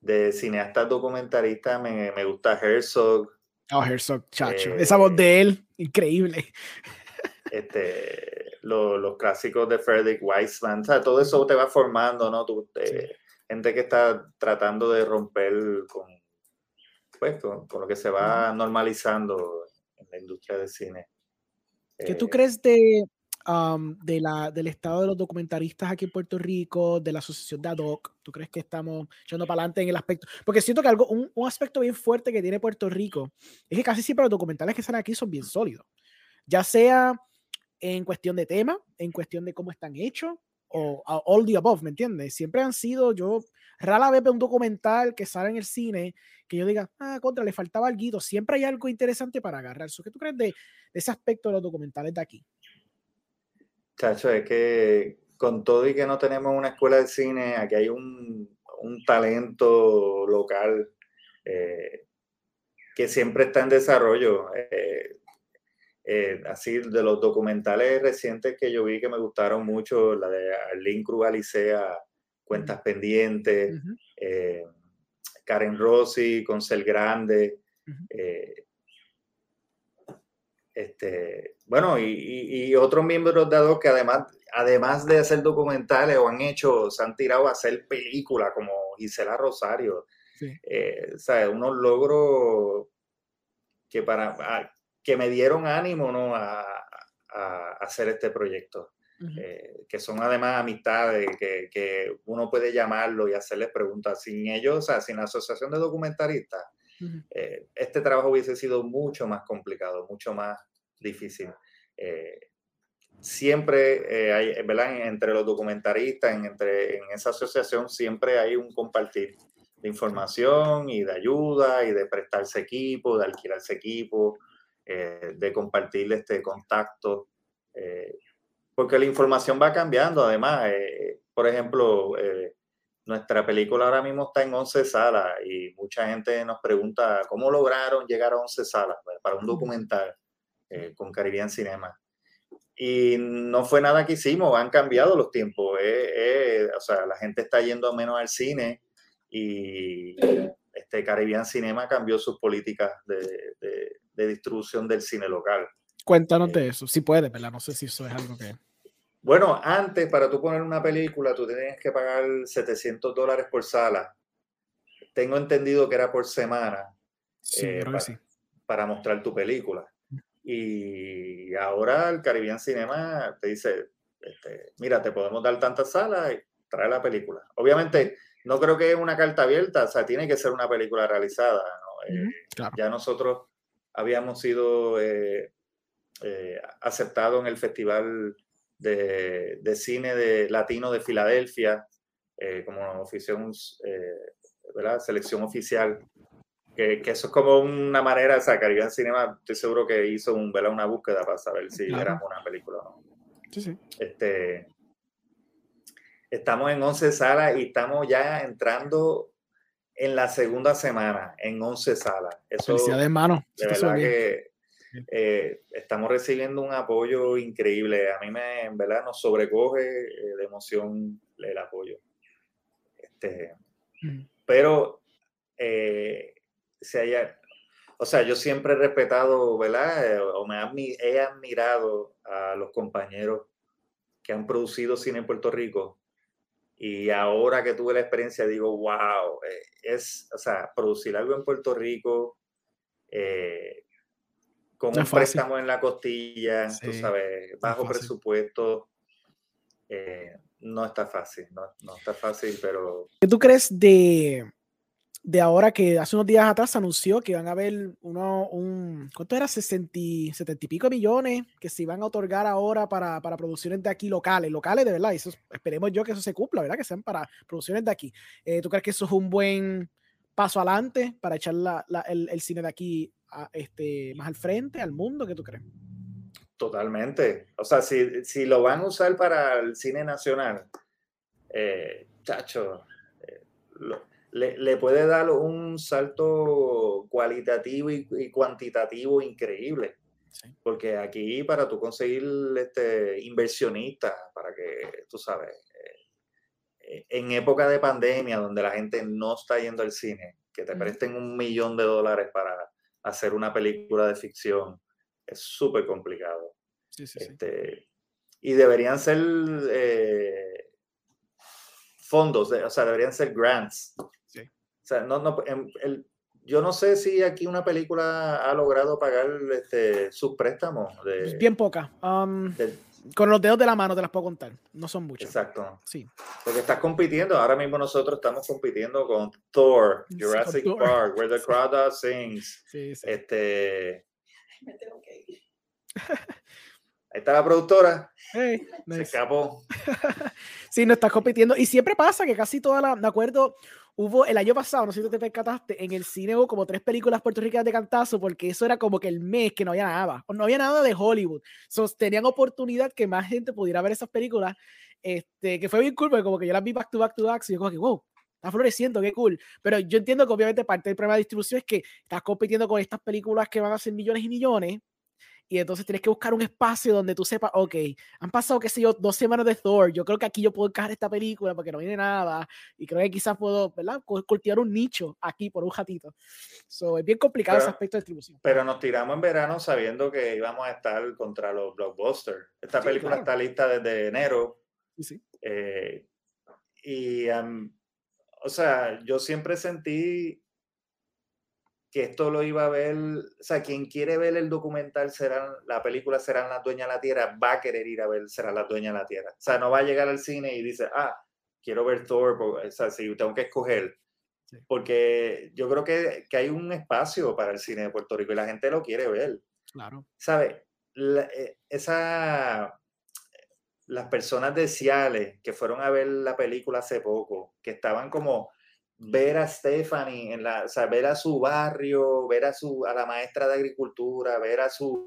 de cineastas documentalistas me, me, gusta Herzog. Oh, Herzog, chacho. Esa voz de él, increíble. Este, los clásicos de Frederick Weissman, todo eso te va formando, ¿no? Tú, eh, Gente que está tratando de romper con, pues, con, con, lo que se va normalizando en la industria del cine. ¿Qué tú eh, crees de, de la, del estado de los documentaristas aquí en Puerto Rico, de la asociación de ADOC? ¿Tú crees que estamos echando para adelante en el aspecto? Porque siento que algo, un, un, aspecto bien fuerte que tiene Puerto Rico es que casi siempre los documentales que salen aquí son bien sólidos. Ya sea en cuestión de tema, en cuestión de cómo están hechos, o all the above, ¿me entiendes? Siempre han sido, yo rara vez veo un documental que sale en el cine que yo diga, ah, contra, le faltaba algo. Siempre hay algo interesante para agarrar. ¿Qué tú crees de, ese aspecto de los documentales de aquí? Chacho, es que con todo y que no tenemos una escuela de cine, aquí hay un, un talento local eh, que siempre está en desarrollo. Eh, eh, así de los documentales recientes que yo vi que me gustaron mucho, la de Arlene Cruz Alicea, Cuentas Pendientes, Karen Rossi, Concel Grande. Este, bueno, y, otros miembros de ADO que además, además de hacer documentales o han hecho, se han tirado a hacer películas como Gisela Rosario. Eh, o sea, unos logros que, para, que me dieron ánimo ¿no? a, a hacer este proyecto. Eh, que son además amistades, que, que, uno puede llamarlo y hacerles preguntas. Sin ellos, o sea, sin la asociación de documentaristas, eh, este trabajo hubiese sido mucho más complicado, mucho más difícil. Eh, siempre hay, ¿verdad? Entre los documentaristas, en, entre, en esa asociación, siempre hay un compartir de información y de ayuda y de prestarse equipo, de alquilarse equipo, de compartir este contacto porque la información va cambiando. Además, eh, por ejemplo, eh, nuestra película ahora mismo está en 11 salas y mucha gente nos pregunta cómo lograron llegar a 11 salas para un documental eh, con Caribbean Cinema. Y no fue nada que hicimos, han cambiado los tiempos. o sea, la gente está yendo menos al cine y este Caribbean Cinema cambió sus políticas de, de, distribución del cine local. Cuéntanos de eso, si puedes, ¿verdad? No sé si eso es algo que... Bueno, antes para tú poner una película, tú tenías que pagar 700 dólares por sala. Tengo entendido que era por semana eh, para, mostrar tu película. Y ahora el Caribbean Cinema te dice, este, mira, te podemos dar tantas salas y trae la película. Obviamente, no creo que es una carta abierta, o sea, tiene que ser una película realizada. Eh, ya nosotros habíamos sido eh, aceptados en el Festival de, cine de latino de Filadelfia, eh, como ofición, eh, ¿verdad? selección oficial. Que, que, eso es como una manera, o sea, Caribbean Cinema, estoy seguro que hizo un, ¿verdad? una búsqueda para saber si era una película o no. Sí, sí. Este, estamos en 11 salas y estamos ya entrando en la segunda semana, en 11 salas. Eso, de mano. De verdad que eh, estamos recibiendo un apoyo increíble. A mí me, en verdad, nos sobrecoge eh, de emoción el apoyo. Este, mm. Pero, eh, si haya, o sea, yo siempre he respetado, ¿verdad? O me he admirado a los compañeros que han producido cine en Puerto Rico. Y ahora que tuve la experiencia, digo, wow, es, o sea, producir algo en Puerto Rico, eh, con un préstamo en la costilla, tú sabes, bajo presupuesto. Eh, no está fácil, no, no, está fácil, pero... ¿Qué tú crees de, de ahora que hace unos días atrás se anunció que van a haber uno, un, ¿cuánto era? 60, 70 y pico millones que se iban a otorgar ahora para, para producciones de aquí locales, locales de verdad, y eso, esperemos yo que eso se cumpla, ¿verdad? Que sean para producciones de aquí. Eh, ¿Tú crees que eso es un buen paso adelante para echar la, el, el, cine de aquí este, más al frente, al mundo? ¿Qué tú crees? Totalmente. O sea, si, si lo van a usar para el cine nacional, eh, chacho, eh, le, le, puede dar un salto cualitativo y, cuantitativo increíble. Porque aquí para tú conseguir este, inversionistas, para que, tú sabes, eh, en época de pandemia donde la gente no está yendo al cine, que te presten un millón de dólares para hacer una película de ficción es súper complicado. este, Y deberían ser eh, fondos, o sea, deberían ser grants. O sea, no, no, el, yo no sé si aquí una película ha logrado pagar este, sus préstamos. De, Bien poca. Um, con los dedos de la mano te las puedo contar. No son muchas. Exacto. Sí. Porque estás compitiendo. Ahora mismo nosotros estamos compitiendo con Thor, Jurassic Park, Where the Crowd Sings. Sí, sí. Este. Me tengo que ir. Ahí está la productora. Se escapó. sí, no estás compitiendo. Y siempre pasa que casi toda la. Me acuerdo, hubo el año pasado, no sé si te percataste, en el cine hubo como tres películas puertorriqueñas de cantazo, porque eso era como que el mes que no había nada, no había nada de Hollywood. So, tenían oportunidad que más gente pudiera ver esas películas, este, que fue bien cool, porque como que yo las vi back to back to back, y yo como que, wow, está floreciendo, qué cool. Pero yo entiendo que obviamente parte del problema de distribución es que estás compitiendo con estas películas que van a ser millones y millones, y entonces tienes que buscar un espacio donde tú sepas, ok, han pasado, qué sé yo, dos semanas de Thor, yo creo que aquí yo puedo encajar esta película porque no viene nada, y creo que quizás puedo, ¿verdad? Cultivar un nicho aquí por un ratito. So, es bien complicado ese aspecto de distribución. Pero nos tiramos en verano sabiendo que íbamos a estar contra los blockbusters. Esta película está lista desde enero. Sí, sí. Eh, y, o sea, yo siempre sentí que esto lo iba a ver, o sea, quien quiere ver el documental, será, la película serán las dueñas de la tierra, va a querer ir a ver serán las dueñas de la tierra. O sea, no va a llegar al cine y dice, ah, quiero ver Thor, o sea, si tengo que escoger. Porque yo creo que, que, hay un espacio para el cine de Puerto Rico y la gente lo quiere ver. Claro. ¿Sabe? Eh, esa, las personas de Ciales que fueron a ver la película hace poco, que estaban como ver a Stephanie, en la, o sea, ver a su barrio, ver a, su, a la maestra de agricultura, ver a sus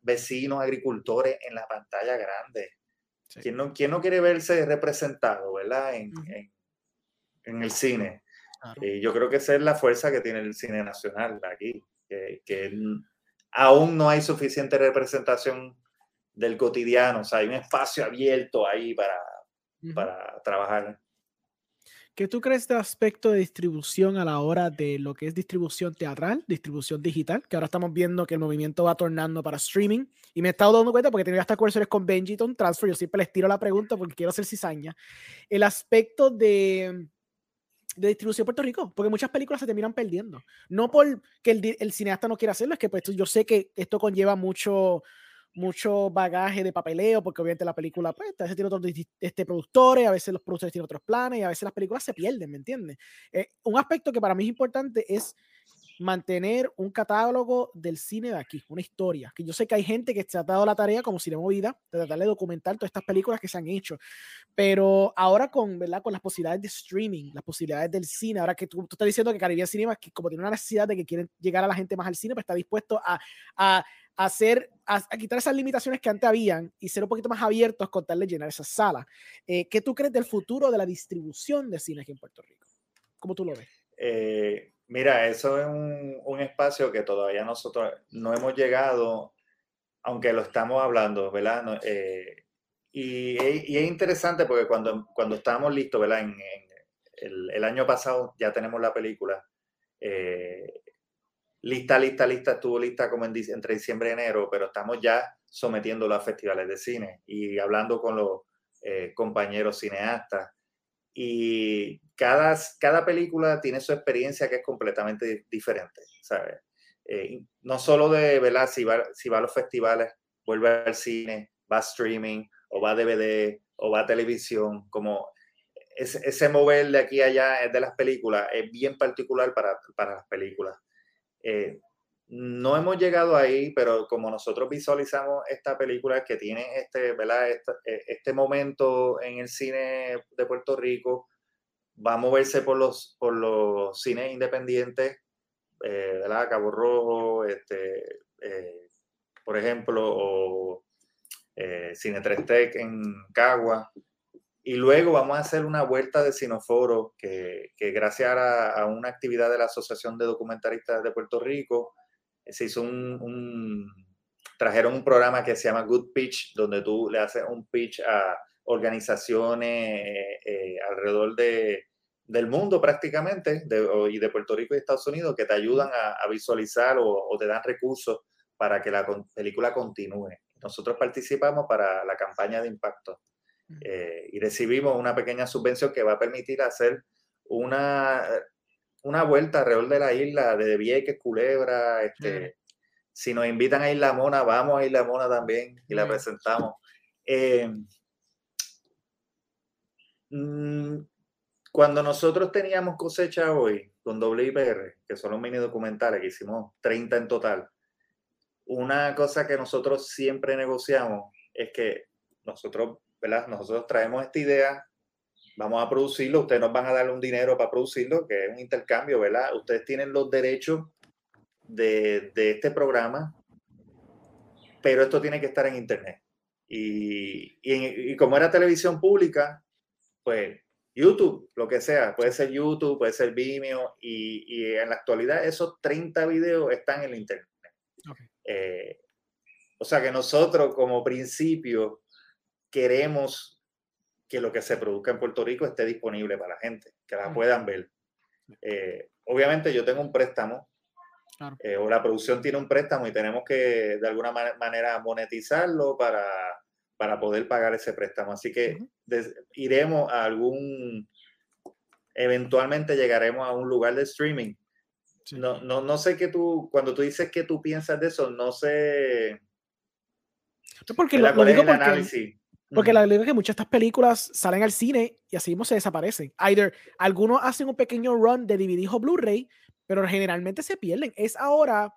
vecinos agricultores en la pantalla grande. ¿Quién, no, no quiere verse representado, ¿verdad? En, en, el cine. Y yo creo que esa es la fuerza que tiene el cine nacional aquí, que, que aún no hay suficiente representación del cotidiano, o sea, hay un espacio abierto ahí para, para trabajar. ¿Qué tú crees del aspecto de distribución a la hora de lo que es distribución teatral, distribución digital? Que ahora estamos viendo que el movimiento va tornando para streaming. Y me he estado dando cuenta porque tenía hasta cursores con Benjiton Transfer. Yo siempre les tiro la pregunta porque quiero hacer cizaña. El aspecto de, de distribución en Puerto Rico, porque muchas películas se terminan perdiendo. No porque el, el cineasta no quiera hacerlo, es que pues, yo sé que esto conlleva mucho mucho bagaje de papeleo, porque obviamente la película, pues, a veces tiene otros este, productores, a veces los productores tienen otros planes y a veces las películas se pierden, ¿me entiendes? Eh, un aspecto que para mí es importante es mantener un catálogo del cine de aquí, una historia, que yo sé que hay gente que se ha dado la tarea como Cine Movida de tratar de documentar todas estas películas que se han hecho, pero ahora con, ¿verdad? con las posibilidades de streaming, las posibilidades del cine, ahora que tú, estás diciendo que Caribbean Cinema, que como tiene una necesidad de que quieren llegar a la gente más al cine, pues está dispuesto a, a hacer, a, quitar esas limitaciones que antes habían y ser un poquito más abiertos con tal de llenar esas salas. Eh, ¿Qué tú crees del futuro de la distribución de cine aquí en Puerto Rico? ¿Cómo tú lo ves? Eh, mira, eso es un, espacio que todavía nosotros no hemos llegado, aunque lo estamos hablando, ¿verdad? Eh, y, es interesante porque cuando, cuando estábamos listos, ¿verdad? En, el, el, año pasado ya tenemos la película. Eh, lista, lista, lista, estuvo lista como entre diciembre y enero, pero estamos ya sometiéndolo a festivales de cine y hablando con los eh, compañeros cineastas. Y cada, cada película tiene su experiencia que es completamente diferente, ¿sabes? Eh, no solo de, ¿verdad? Si va, si va a los festivales, vuelve al cine, va a streaming, o va a DVD, o va a televisión, como ese, ese mover de aquí a allá de las películas es bien particular para, para las películas. Eh, no hemos llegado ahí, pero como nosotros visualizamos esta película que tiene este, ¿verdad? Este, eh, este, momento en el cine de Puerto Rico, va a moverse por los, por los cines independientes, eh, ¿verdad? Cabo Rojo, este, por ejemplo, o Cine 3 Tech en Cagua. Y luego vamos a hacer una vuelta de Cinoforo, que, que gracias a, una actividad de la Asociación de Documentaristas de Puerto Rico, eh, se hizo un, trajeron un programa que se llama Good Pitch, donde tú le haces un pitch a organizaciones eh, eh, alrededor de, del mundo prácticamente, y de Puerto Rico y Estados Unidos, que te ayudan a, visualizar o, o, te dan recursos para que la película continúe. Nosotros participamos para la campaña de impacto. Eh, y recibimos una pequeña subvención que va a permitir hacer una, una vuelta alrededor de la isla, de Vieques, Culebra, este, si nos invitan a Isla Mona, vamos a Isla Mona también y la presentamos. Eh, mm, cuando nosotros teníamos cosecha hoy con WIPR, que son los mini documentales, que hicimos 30 en total, una cosa que nosotros siempre negociamos es que nosotros nosotros traemos esta idea, vamos a producirlo, ustedes nos van a dar un dinero para producirlo, que es un intercambio, ¿verdad? Ustedes tienen los derechos de, este programa, pero esto tiene que estar en Internet. Y, como era televisión pública, pues YouTube, lo que sea, puede ser YouTube, puede ser Vimeo, y, en la actualidad esos 30 videos están en el Internet. Eh, o sea que nosotros como principio queremos que lo que se produzca en Puerto Rico esté disponible para la gente, que la puedan ver. Eh, obviamente yo tengo un préstamo, eh, o la producción tiene un préstamo y tenemos que de alguna manera monetizarlo para, para poder pagar ese préstamo. Así que iremos a algún, eventualmente llegaremos a un lugar de streaming. No, no, no sé qué tú, cuando tú dices que tú piensas de eso, no sé... Porque lo, lo digo porque, porque la realidad es que muchas de estas películas salen al cine y así mismo se desaparecen. Either algunos hacen un pequeño run de DVD o Blu-ray, pero generalmente se pierden. Es ahora.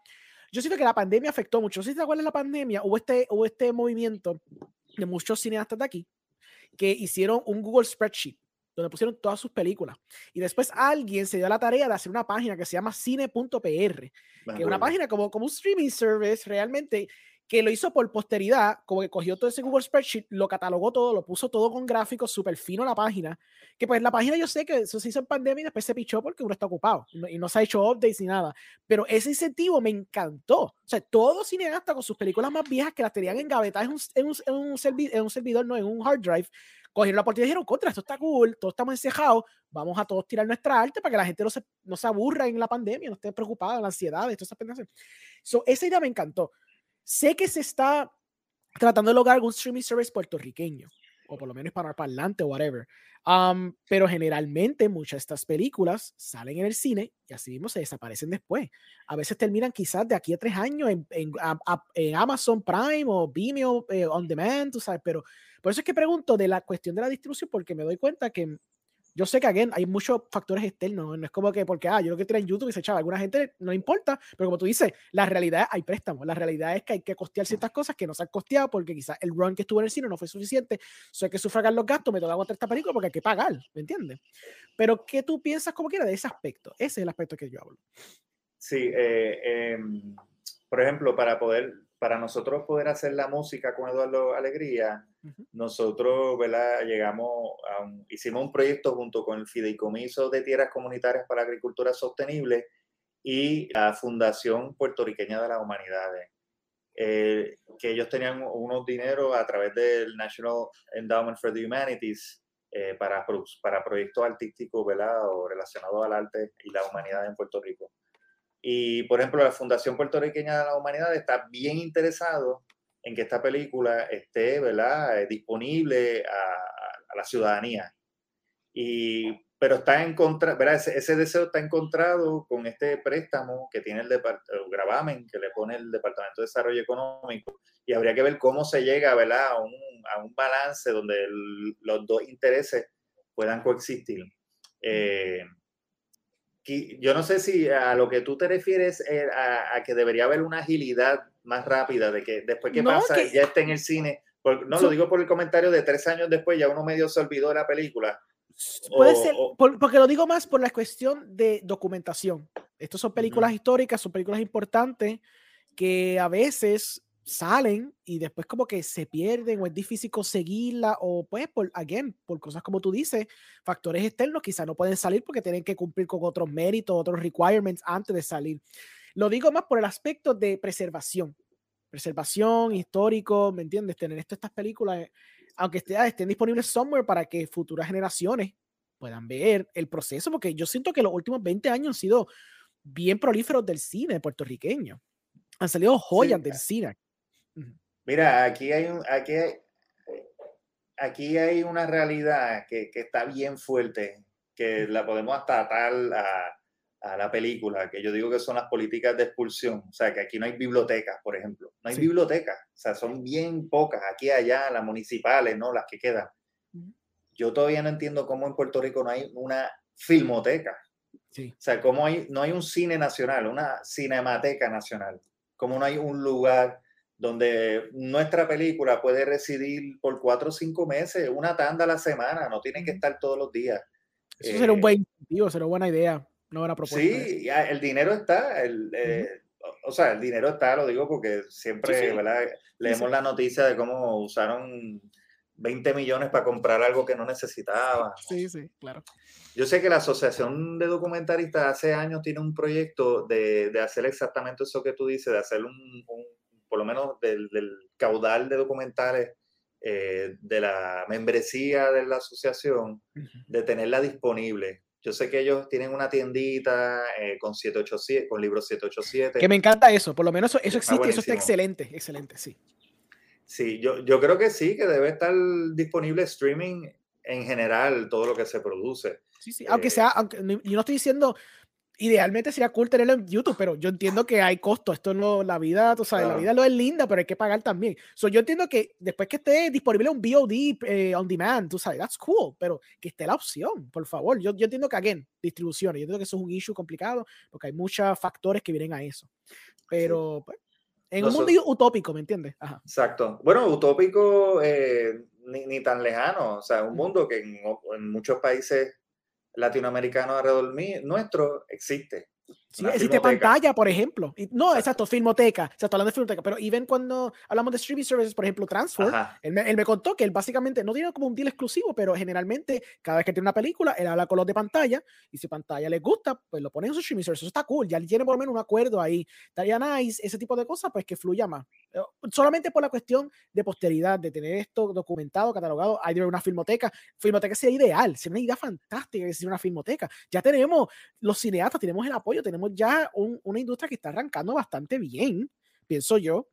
Yo siento que la pandemia afectó mucho. No sé si te acuerdas de la pandemia, hubo este, hubo este movimiento de muchos cineastas de aquí que hicieron un Google Spreadsheet donde pusieron todas sus películas. Y después alguien se dio la tarea de hacer una página que se llama cine.pr, que es una página como, como un streaming service realmente que lo hizo por posteridad, como que cogió todo ese Google Spreadsheet, lo catalogó todo, lo puso todo con gráficos, súper fino la página, que pues la página yo sé que eso se hizo en pandemia y después se pichó porque uno está ocupado y no se ha hecho updates ni nada, pero ese incentivo me encantó. O sea, todo cineasta con sus películas más viejas que las tenían engavetadas en un, en un, en un, en un servidor, no, en un hard drive, cogieron la oportunidad y dijeron, contra, esto está cool, todos estamos encejados, vamos a todos tirar nuestra arte para que la gente no se, no se aburra en la pandemia, no esté preocupada, la ansiedad, esto esas So, esa idea me encantó. Sé que se está tratando de lograr algún streaming service puertorriqueño, o por lo menos para parlante o whatever. Pero generalmente muchas de estas películas salen en el cine y así mismo se desaparecen después. A veces terminan quizás de aquí a tres años en, en, Amazon Prime o Vimeo eh, On Demand, tú sabes, pero por eso es que pregunto de la cuestión de la distribución porque me doy cuenta que yo sé que again, hay muchos factores externos, no es como que porque, ah, yo lo que tiene en YouTube y se echaba, alguna gente no importa, pero como tú dices, la realidad hay préstamos, la realidad es que hay que costear ciertas cosas que no se han costeado porque quizás el run que estuvo en el cine no fue suficiente, so hay que sufragar los gastos, me toca aguantar esta película porque hay que pagar, ¿me entiendes? Pero ¿qué tú piensas como quiera de ese aspecto? Ese es el aspecto que yo hablo. Sí, eh, em, por ejemplo, para poder para nosotros poder hacer la música con Eduardo Alegría, nosotros ¿verdad? llegamos a hicimos un proyecto junto con el Fideicomiso de Tierras Comunitarias para Agricultura Sostenible y la Fundación Puertorriqueña de las Humanidades, eh, que ellos tenían unos dineros a través del National Endowment for the Humanities eh, para, para proyectos artísticos ¿verdad? o relacionados al arte y la humanidad en Puerto Rico. Y, por ejemplo, la Fundación Puertorriqueña de la Humanidad está bien interesado en que esta película esté ¿verdad? Eh, disponible a, la ciudadanía. Y, pero está en contra, ¿verdad? Ese, deseo está encontrado con este préstamo que tiene el, el, gravamen que le pone el Departamento de Desarrollo Económico. Y habría que ver cómo se llega ¿verdad? A, un, a un balance donde los dos intereses puedan coexistir. Eh, yo no sé si a lo que tú te refieres eh, a, que debería haber una agilidad más rápida de que después que pasa ya esté en el cine. no lo digo por el comentario de tres años después, ya uno medio se olvidó de la película. Puede ser, porque lo digo más por la cuestión de documentación. Estos son películas históricas, son películas importantes que a veces salen y después como que se pierden o es difícil conseguirla o pues por, again, por cosas como tú dices, factores externos quizás no pueden salir porque tienen que cumplir con otros méritos, otros requirements antes de salir. Lo digo más por el aspecto de preservación, preservación histórico, ¿me entiendes? Tener esto, estas películas, aunque estén, estén disponibles somewhere para que futuras generaciones puedan ver el proceso, porque yo siento que los últimos 20 años han sido bien prolíferos del cine puertorriqueño. Han salido joyas del cine Mira, aquí hay, un, aquí aquí hay una realidad que, que, está bien fuerte, que la podemos hasta atar a, a, la película, que yo digo que son las políticas de expulsión. O sea, que aquí no hay bibliotecas, por ejemplo. No hay bibliotecas. O sea, son bien pocas. Aquí, allá, las municipales, ¿no? Las que quedan. Yo todavía no entiendo cómo en Puerto Rico no hay una filmoteca. Sí. O sea, cómo hay, no hay un cine nacional, una cinemateca nacional. Cómo no hay un lugar donde nuestra película puede residir por cuatro o cinco meses, una tanda a la semana, no tienen que estar todos los días. Eso será un buen eh, incentivo, será una buena idea, una buena propuesta. Sí, el dinero está, el, eh, o sea, el dinero está, lo digo porque siempre leemos la noticia de cómo usaron 20 millones para comprar algo que no necesitaban. Sí, sí, claro. Yo sé que la Asociación de Documentaristas hace años tiene un proyecto de, de hacer exactamente eso que tú dices, de hacer un por lo menos del, caudal de documentales eh, de la membresía de la asociación, de tenerla disponible. Yo sé que ellos tienen una tiendita eh, con 787, con libros 787. Que me encanta eso, por lo menos eso, existe, eso está excelente, excelente, sí. Sí, yo, yo creo que sí, que debe estar disponible streaming en general, todo lo que se produce. Sí, sí, aunque eh, sea, aunque, yo no estoy diciendo, idealmente sería cool tenerlo en YouTube, pero yo entiendo que hay costo. Esto no, la vida, tú sabes, la vida lo es linda, pero hay que pagar también. So, yo entiendo que después que esté disponible un VOD eh, on demand, tú sabes, that's cool, pero que esté la opción, por favor. Yo, yo entiendo que, again, distribución, yo entiendo que eso es un issue complicado porque hay muchos factores que vienen a eso. Pero, pues, en un mundo utópico, ¿me entiendes? Exacto. Bueno, utópico eh, ni, ni, tan lejano, o sea, un mundo que en, en muchos países latinoamericano alrededor nuestro existe. Sí, existe pantalla, por ejemplo. no, exacto. filmoteca. Exacto, hablando de filmoteca. Pero even cuando hablamos de streaming services, por ejemplo, Transfer, él me, contó que él básicamente no tiene como un deal exclusivo, pero generalmente cada vez que tiene una película, él habla con los de pantalla y si pantalla les gusta, pues lo ponen en su streaming service. Eso está cool. Ya tiene por lo menos un acuerdo ahí. Estaría nice, ese tipo de cosas, pues que fluya más. Eh, solamente por la cuestión de posteridad, de tener esto documentado, catalogado. Hay una filmoteca. Filmoteca sería ideal. Sería una idea fantástica que sea una filmoteca. Ya tenemos los cineastas, tenemos el apoyo, tenemos ya una industria que está arrancando bastante bien, pienso yo.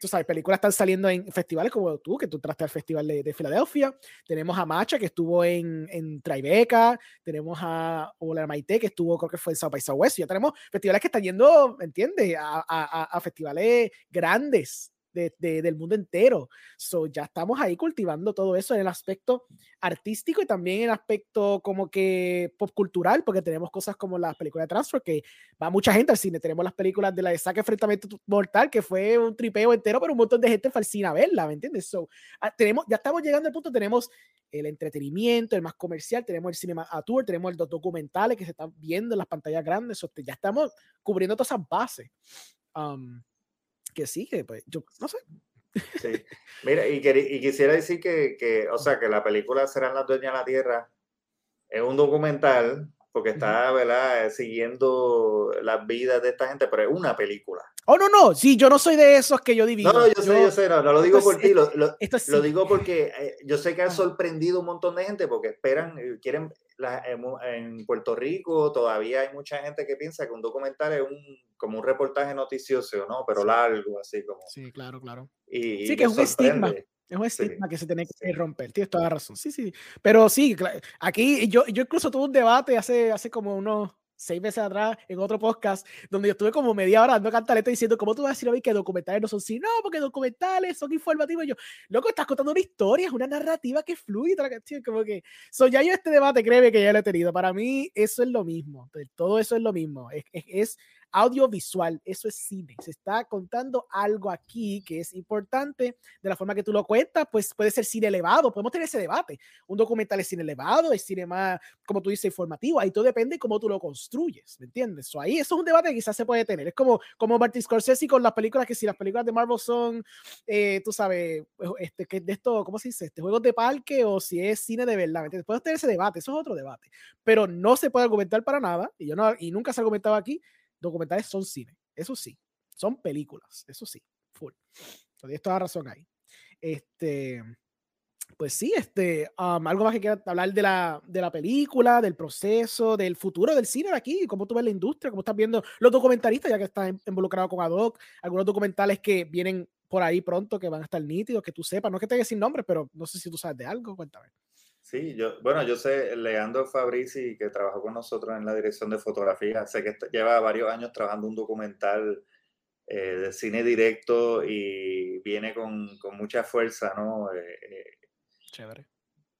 Tú sabes, películas están saliendo en festivales como tú, que tú traste al Festival de, Filadelfia. Tenemos a Macha, que estuvo en, en Tribeca. Tenemos a Ola Maite, que estuvo, creo que fue en South by Southwest. Ya tenemos festivales que están yendo, ¿me entiendes? A, a, a festivales grandes del mundo entero. So, ya estamos ahí cultivando todo eso en el aspecto artístico y también en el aspecto como que pop cultural, porque tenemos cosas como las películas de Transfer, que va mucha gente al cine. Tenemos las películas de la de Saque Enfrentamiento Mortal, que fue un tripeo entero, pero un montón de gente fue al cine a verla, ¿me entiendes? So, ah, tenemos, ya estamos llegando al punto, tenemos el entretenimiento, el más comercial, tenemos el cinema a tour, tenemos los documentales que se están viendo en las pantallas grandes, ya estamos cubriendo todas esas bases. Um, que sí, que pues yo no sé. Sí. Mira, y, y quisiera decir que, que, o sea, que la película Serán las dueñas de la tierra es un documental porque está, ¿verdad?, siguiendo las vidas de esta gente, pero es una película. Oh, no, no, sí, yo no soy de esos que yo divido. No, no, yo, sé, yo sé, no, no lo digo por ti, lo, lo, lo, digo porque eh, yo sé que ha sorprendido un montón de gente porque esperan, eh, quieren, la, en, Puerto Rico todavía hay mucha gente que piensa que un documental es un, como un reportaje noticioso, ¿no? Pero largo, así como. Sí, claro, claro. Y, sí, que es un estigma. Es un estigma que se tiene que romper, tienes toda la razón. Sí, sí. Pero sí, aquí yo, yo incluso tuve un debate hace, hace como unos seis meses atrás en otro podcast donde yo estuve como media hora dando cantaleta diciendo, ¿cómo tú vas a decir hoy que documentales no son así? No, porque documentales son informativos. Y yo, loco, estás contando una historia, es una narrativa que fluye. Como que, so, ya yo este debate, créeme que ya lo he tenido. Para mí, eso es lo mismo. Todo eso es lo mismo. es, es audiovisual, eso es cine. Se está contando algo aquí que es importante de la forma que tú lo cuentas, pues puede ser cine elevado, podemos tener ese debate. Un documental es cine elevado, es cine más, como tú dices, informativo, ahí todo depende de cómo tú lo construyes, ¿me entiendes? So, ahí eso es un debate que quizás se puede tener. Es como, como Martin Scorsese con las películas, que si las películas de Marvel son, eh, tú sabes, este, que de esto, ¿cómo se dice? Este, juegos de parque o si es cine de verdad, ¿me entiendes? Puedes tener ese debate, eso es otro debate, pero no se puede argumentar para nada, y yo no, y nunca se ha argumentado aquí, documentales son cine, eso sí, son películas, eso sí, full. Tienes toda razón ahí. Este, pues sí, este, algo más que quiera hablar de la, de la película, del proceso, del futuro del cine de aquí, cómo tú ves la industria, cómo estás viendo los documentalistas, ya que estás involucrado con Adoc, algunos documentales que vienen por ahí pronto que van a estar nítidos, que tú sepas, no es que te diga sin nombre, pero no sé si tú sabes de algo, cuéntame. Sí, yo, bueno, yo sé, Leandro Fabrici, que trabajó con nosotros en la dirección de fotografía, sé que lleva varios años trabajando un documental eh, de cine directo y viene con, con mucha fuerza, ¿no? Eh, eh, Chévere.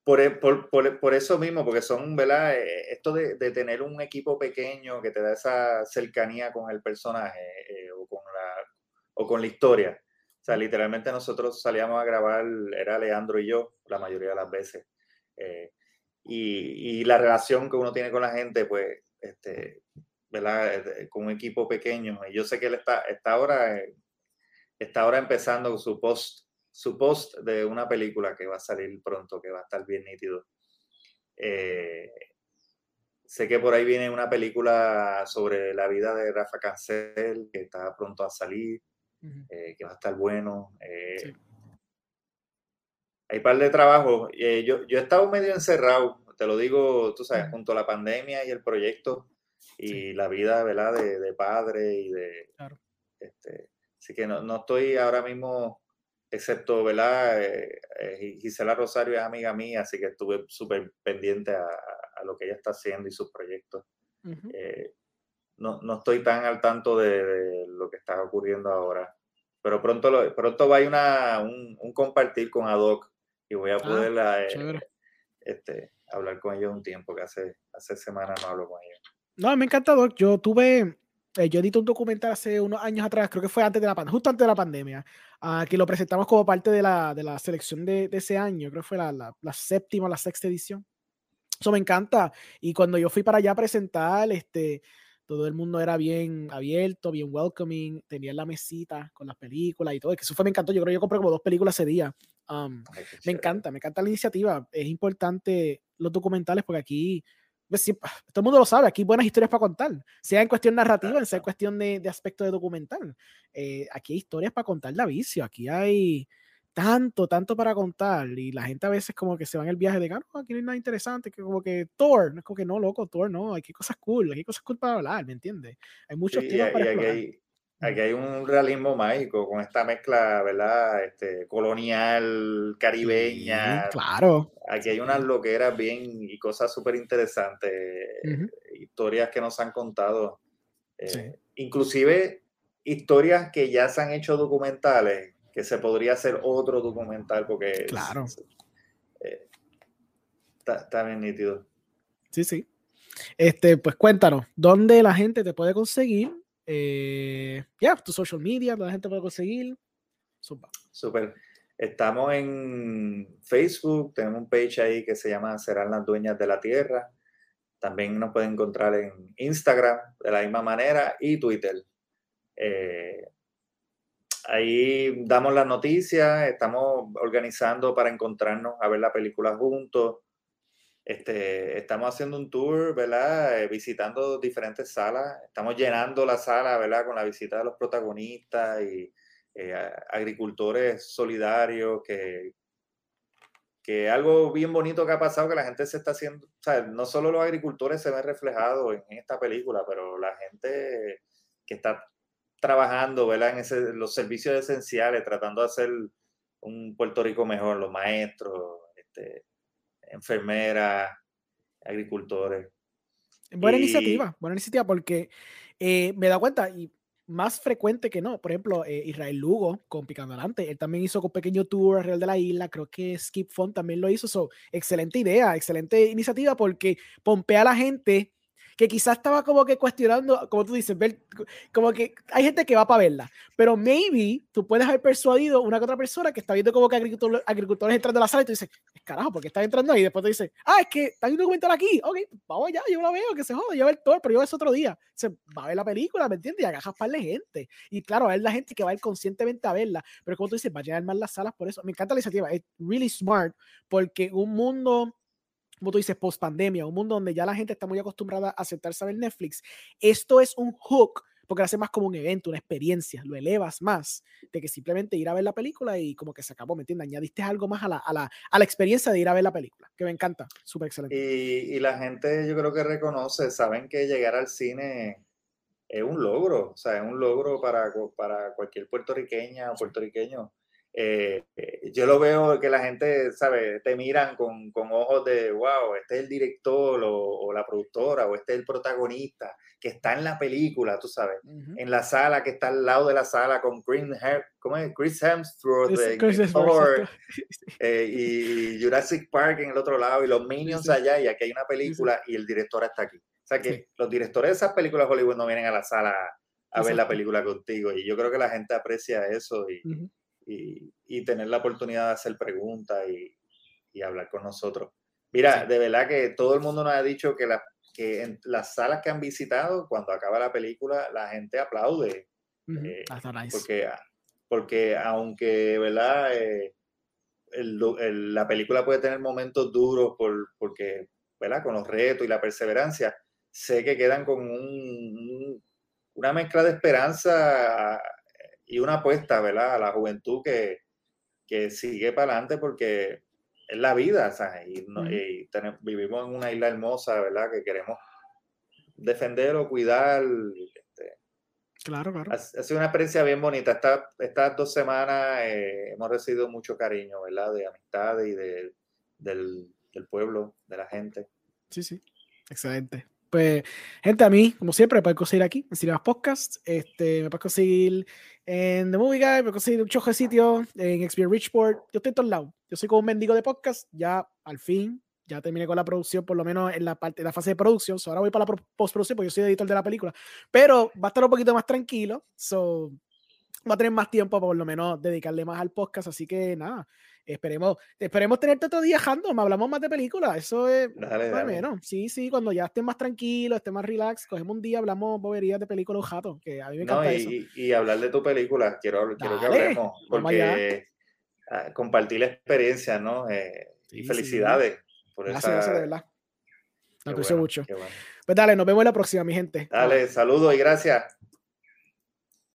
Por, por, por, por, eso mismo, porque son, ¿verdad? Esto de, de, tener un equipo pequeño que te da esa cercanía con el personaje o, con la, o con la historia. O sea, literalmente nosotros salíamos a grabar, era Leandro y yo, la mayoría de las veces. Eh, y, y, la relación que uno tiene con la gente, pues, este, ¿verdad? Eh, con un equipo pequeño. Y yo sé que él está, está, ahora, eh, está ahora empezando su post, su post de una película que va a salir pronto, que va a estar bien nítido. sé que por ahí viene una película sobre la vida de Rafa Cancel, que está pronto a salir, que va a estar bueno hay par de trabajo. Eh, yo, yo he estado medio encerrado, te lo digo, tú sabes, junto a la pandemia y el proyecto y la vida, ¿verdad? De, de padre y de... Claro. Este, así que no, no, estoy ahora mismo, excepto, ¿verdad? Eh, eh, Gisela Rosario es amiga mía, así que estuve súper pendiente a, a, lo que ella está haciendo y sus proyectos. no, no, estoy tan al tanto de, de, lo que está ocurriendo ahora. Pero pronto, lo, pronto va a una, un, un compartir con Adoc y voy a ah, poder eh, este, hablar con ellos un tiempo, que hace, hace semanas no hablo con ellos. No, me encanta, Doc. Yo tuve, eh, yo edité un documental hace unos años atrás, creo que fue antes de la pandemia, justo antes de la pandemia, uh, que lo presentamos como parte de la, de la selección de, de, ese año, creo que fue la, la, la séptima, la sexta edición. Eso me encanta. Y cuando yo fui para allá a presentar, este, todo el mundo era bien abierto, bien welcoming, tenían la mesita con las películas y todo, que eso fue, me encantó, yo creo que yo compré como dos películas ese día. Um, me encanta, me encanta la iniciativa, es importante los documentales porque aquí pues todo el mundo lo sabe, aquí hay buenas historias para contar, sea en cuestión narrativa, sea en cuestión de, de aspecto de documental. Eh, aquí hay historias para contar la vicio, aquí hay tanto, tanto para contar y la gente a veces como que se va en el viaje de, ah, no, aquí no hay nada interesante, que como que Thor, es como que no, loco, Thor, no, hay cosas cool, hay cosas cool para hablar, ¿me entiendes? Hay muchos temas para aquí hay, aquí hay, un realismo mágico con esta mezcla, ¿verdad? Este, colonial, caribeña. claro. Aquí hay unas loqueras bien y cosas súper interesantes, historias que nos han contado. Eh, inclusive historias que ya se han hecho documentales que se podría hacer otro documental porque claro. Eh, está, bien nítido. Sí, sí. Este, pues cuéntanos, ¿dónde la gente te puede conseguir? Eh, ya, tu social media, ¿dónde la gente puede conseguir? Super. Estamos en Facebook, tenemos un page ahí que se llama Serán las Dueñas de la Tierra. También nos pueden encontrar en Instagram de la misma manera y Twitter. Eh, ahí damos las noticias, estamos organizando para encontrarnos a ver la película juntos. Este, estamos haciendo un tour, ¿verdad? Eh, visitando diferentes salas. Estamos llenando la sala, ¿verdad? Con la visita de los protagonistas y eh, agricultores solidarios, que, que algo bien bonito que ha pasado, que la gente se está haciendo, o sea, no solo los agricultores se ven reflejados en esta película, pero la gente que está trabajando ¿verdad? en los servicios esenciales, tratando de hacer un Puerto Rico mejor, los maestros, este, enfermeras, agricultores. Buena iniciativa, buena iniciativa, porque eh, me da cuenta, y más frecuente que no, por ejemplo, eh, Israel Lugo con Picando Adelante, él también hizo un pequeño tour alrededor de la isla, creo que Skip Font también lo hizo, so, excelente idea, excelente iniciativa, porque pompea a la gente que quizás estaba como que cuestionando, como tú dices, ver, como que hay gente que va para verla, pero maybe tú puedes haber persuadido una que otra persona que está viendo como que agricultores entrando a la sala y tú dices, carajo, ¿por qué está entrando ahí? Y después te dice, ah, es que está un documental aquí, ok, vamos allá, yo la veo, que se joda, yo veo el tour, pero yo veo otro día. Se va a ver la película, ¿me entiendes? Y agajas para la gente. Y claro, a ver la gente que va a ir conscientemente a verla, pero como tú dices, va a llenar más las salas por eso. Me encanta la iniciativa, es really smart, porque un mundo como tú dices, post pandemia, un mundo donde ya la gente está muy acostumbrada a aceptarse a ver Netflix, esto es un hook porque lo hace más como un evento, una experiencia, lo elevas más de que simplemente ir a ver la película y como que se acabó, ¿me entiendes? Añadiste algo más a la, a la, a la experiencia de ir a ver la película, que me encanta, súper excelente. Y, y, la gente yo creo que reconoce, saben que llegar al cine es un logro, o sea, es un logro para, para cualquier puertorriqueña o puertorriqueño eh, eh, yo lo veo que la gente, ¿sabe? Te miran con, con ojos de, wow, este es el director o, la productora o este es el protagonista que está en la película, tú sabes, en la sala que está al lado de la sala con Green ¿cómo es? Chris Hemsworth eh, y Jurassic Park en el otro lado y los Minions allá y aquí hay una película y el director está aquí. O sea que los directores de esas películas Hollywood no vienen a la sala a ver la película contigo y yo creo que la gente aprecia eso y, y, tener la oportunidad de hacer preguntas y, hablar con nosotros. Mira, de verdad que todo el mundo nos ha dicho que, la, que en las salas que han visitado, cuando acaba la película, la gente aplaude. Eh, porque, porque aunque, ¿verdad? Eh, la película puede tener momentos duros por, porque, ¿verdad? Con los retos y la perseverancia, sé que quedan con un, una mezcla de esperanza y una apuesta, ¿verdad? A la juventud que, que sigue para adelante porque es la vida, ¿sabes? Y, vivimos en una isla hermosa, ¿verdad? Que queremos defender o cuidar. Este, claro, claro. Ha, sido una experiencia bien bonita. Esta, estas dos semanas eh, hemos recibido mucho cariño, ¿verdad? De amistad y de, del, del pueblo, de la gente. Sí, sí. Excelente. Pues, gente, a mí, como siempre, me pueden conseguir aquí, en Cinemas Podcast. Este, me pueden conseguir en The Movie Guy, me conseguir un chojo de sitio, en Experience Richport. Yo estoy en todos lados. Yo soy como un mendigo de podcast. Ya, al fin, ya terminé con la producción, por lo menos en la parte, en la fase de producción. ahora voy para la postproducción, porque yo soy editor de la película. Pero va a estar un poquito más tranquilo. So, va a tener más tiempo por lo menos dedicarle más al podcast, así que nada, esperemos, esperemos tenerte otro día, me hablamos más de películas, eso es dale, menos. Sí, sí, cuando ya estés más tranquilo, estés más relax, cogemos un día, hablamos boberías de películas jato, que a mí me encanta y, eso. Y, hablar de tu película, quiero, quiero que hablemos, porque ah, compartir la experiencia, ¿no? Eh, y felicidades por gracias, esa... Gracias, de verdad. Me aprecio mucho. Pues dale, nos vemos la próxima, mi gente. Dale, saludos y gracias.